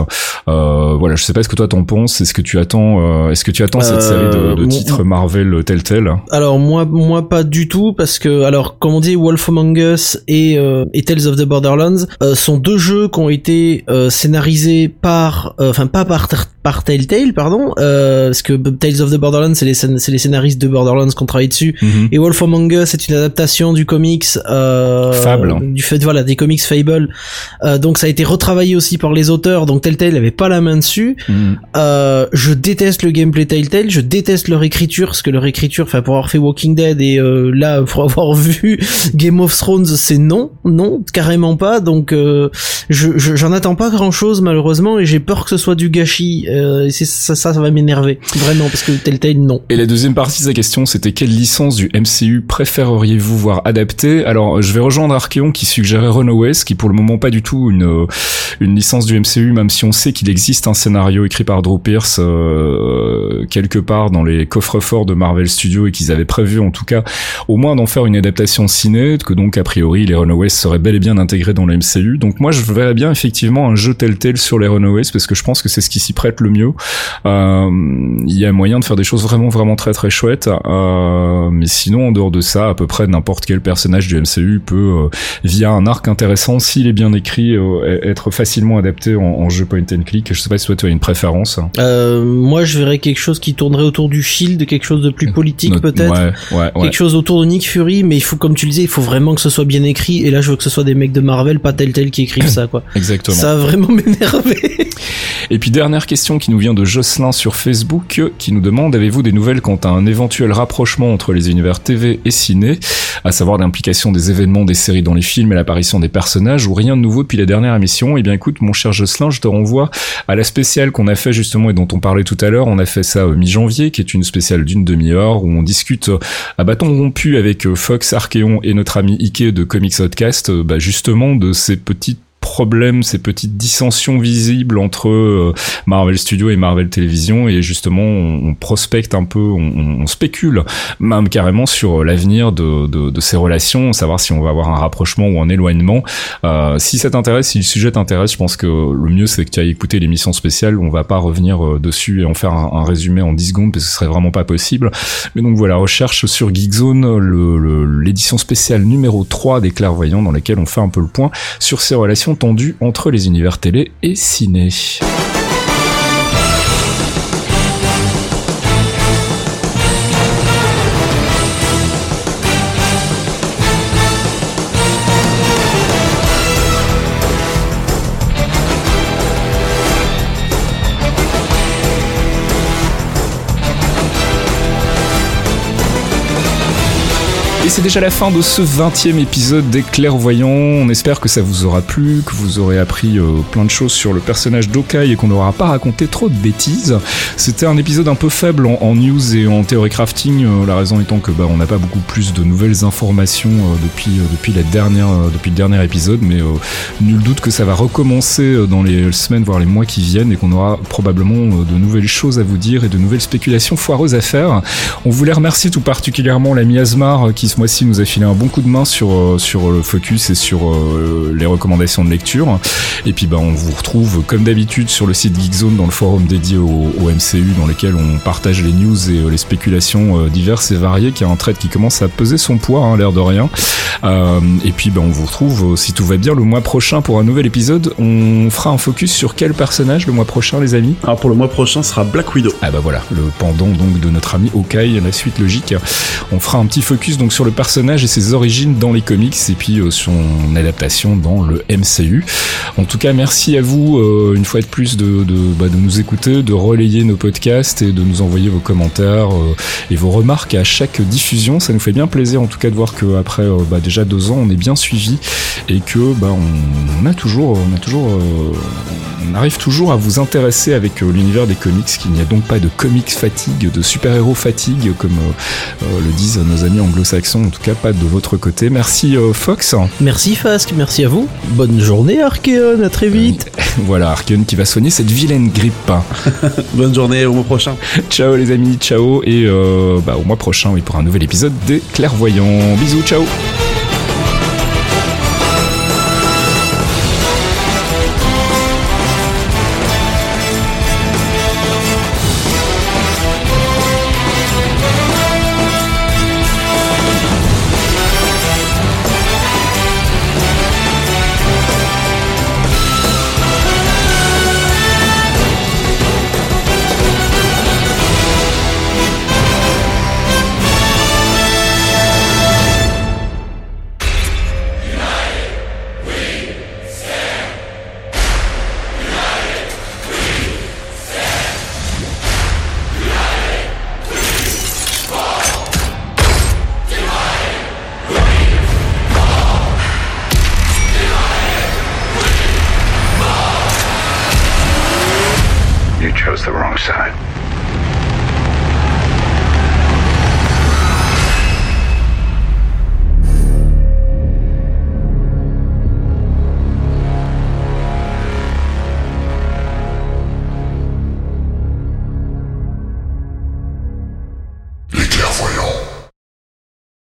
Euh, voilà, je sais pas ce que toi t'en penses. Est-ce que tu attends, euh, est-ce que tu attends cette Euh, série de, de mon- titres Marvel Telltale Alors moi, moi pas du tout parce que alors comme on dit, Wolf Among Us et, euh, et Tales of the Borderlands euh, sont deux jeux qui ont été euh, scénarisés par, euh, enfin pas par par Telltale pardon, euh, parce que Tales of the Borderlands c'est les scén- c'est les scénaristes de Borderlands qui ont travaillé dessus Mhm. et Wolf Among Us c'est une adaptation du comics euh, Fable. du fait voilà des comics Fable Euh, donc ça a été retravaillé aussi par les auteurs donc Telltale avait pas la main dessus Mhm. euh, je déteste le gameplay Telltale, je déteste leur écriture, parce que leur écriture, enfin pour avoir fait Walking Dead et euh, là pour avoir vu Game of Thrones, c'est non, non, carrément pas. Donc euh, je je- j'en attends pas grand chose malheureusement et j'ai peur que ce soit du gâchis. Euh, et c'est ça, ça, ça va m'énerver vraiment parce que Telltale non. Et la deuxième partie de sa question, c'était quelle licence du MCU préféreriez-vous voir adaptée Alors, je vais rejoindre Archeon qui suggérait Runaways, qui pour le moment pas du tout une euh, une licence du MCU, même si on sait qu'il existe un scénario écrit par Drew Pierce euh, quelque part dans les coffres-forts de Marvel Studios et qu'ils avaient prévu en tout cas au moins d'en faire une adaptation ciné, que donc a priori les Runaways seraient bel et bien intégrés dans le MCU. Donc moi je verrais bien effectivement un jeu Telltale sur les Runaways parce que je pense que c'est ce qui s'y prête le mieux. Euh, y a moyen de faire des choses vraiment vraiment très très chouettes. Euh, mais sinon en dehors de ça, à peu près n'importe quel personnage du MCU peut euh, via un arc intéressant, s'il est bien écrit, euh, être facilement adapté en, en jeu point and click. Je sais pas si toi tu as une préférence. Moi je verrais quelque chose qui tournerait autour du Shield, quelque chose de plus politique peut-être. Ouais, ouais, ouais. Quelque chose autour de Nick Fury, mais il faut, comme tu le disais, il faut vraiment que ce soit bien écrit. Et là, je veux que ce soit des mecs de Marvel, pas Telltale qui écrivent ça, quoi. Exactement. Ça va vraiment m'énerver. Et puis dernière question qui nous vient de Jocelyn sur Facebook. Qui nous demande avez-vous des nouvelles quant à un éventuel rapprochement entre les univers TV et ciné, à savoir l'implication des événements des séries dans les films et l'apparition des personnages ou rien de nouveau depuis la dernière émission? Eh bien écoute mon cher Jocelyn, je te renvoie à la spéciale qu'on a fait justement et dont on parlait tout à l'heure. On a fait ça euh, mi-janvier, qui est une spéciale d'une demi-heure où on discute euh, à bâton rompu avec euh, Fox, Archeon et notre ami Ike de Comics Podcast, bah, justement de ces petites problèmes, ces petites dissensions visibles entre euh, Marvel Studios et Marvel Television et justement on, prospecte un peu, on, on, spécule même carrément sur l'avenir de, de, de, ces relations, savoir si on va avoir un rapprochement ou un éloignement. Euh, si ça t'intéresse, si le sujet t'intéresse, je pense que le mieux c'est que tu ailles écouter l'émission spéciale. On va pas revenir euh, dessus et en faire un, un, résumé en 10 secondes parce que ce serait vraiment pas possible. Mais donc voilà, recherche sur Geekzone l'édition spéciale numéro 3 des clairvoyants dans laquelle on fait un peu le point sur ces relations entre les univers télé et ciné. Et c'est déjà la fin de ce 20e épisode des Clairvoyants. On espère que ça vous aura plu, que vous aurez appris euh, plein de choses sur le personnage d'Okai et qu'on n'aura pas raconté trop de bêtises. C'était un épisode un peu faible en, news et en théorie crafting, euh, la raison étant que bah, on n'a pas beaucoup plus de nouvelles informations euh, depuis, depuis, la depuis le dernier épisode, mais nul doute que ça va recommencer dans les semaines, voire les mois qui viennent et qu'on aura probablement de nouvelles choses à vous dire et de nouvelles spéculations foireuses à faire. On voulait remercier tout particulièrement l'ami Asmar qui ce mois-ci nous a filé un bon coup de main sur, euh, sur le focus et sur euh, les recommandations de lecture. Et puis bah, on vous retrouve comme d'habitude sur le site Geekzone dans le forum dédié au, MCU dans lequel on partage les news et euh, les spéculations diverses et variées qui a un trait qui commence à peser son poids, hein, l'air de rien. et puis bah, on vous retrouve si tout va bien le mois prochain pour un nouvel épisode. On fera un focus sur quel personnage le mois prochain les amis? Alors pour le mois prochain sera Black Widow. Ah bah voilà, le pendant donc de notre ami Hawkeye, la suite logique. On fera un petit focus donc sur le personnage et ses origines dans les comics et puis euh, son adaptation dans le MCU. En tout cas, merci à vous euh, une fois de plus bah, de, nous écouter, de relayer nos podcasts et de nous envoyer vos commentaires euh, et vos remarques à chaque diffusion. Ça nous fait bien plaisir en tout cas de voir que après bah, déjà deux ans, on est bien suivi et que bah, on, a toujours, on a toujours, on arrive toujours à vous intéresser avec l'univers des comics. Qu'il n'y a donc pas de comics fatigue, de super-héros fatigue comme le disent nos amis anglo-saxons en tout cas pas de votre côté. Merci euh, Fox. Merci Fask, merci à vous. Bonne journée Archeon, à très vite. voilà Archeon qui va soigner cette vilaine grippe. Bonne journée, au mois prochain. Ciao les amis, ciao et euh, bah, au mois prochain oui, pour un nouvel épisode des Clairvoyants. Bisous, ciao.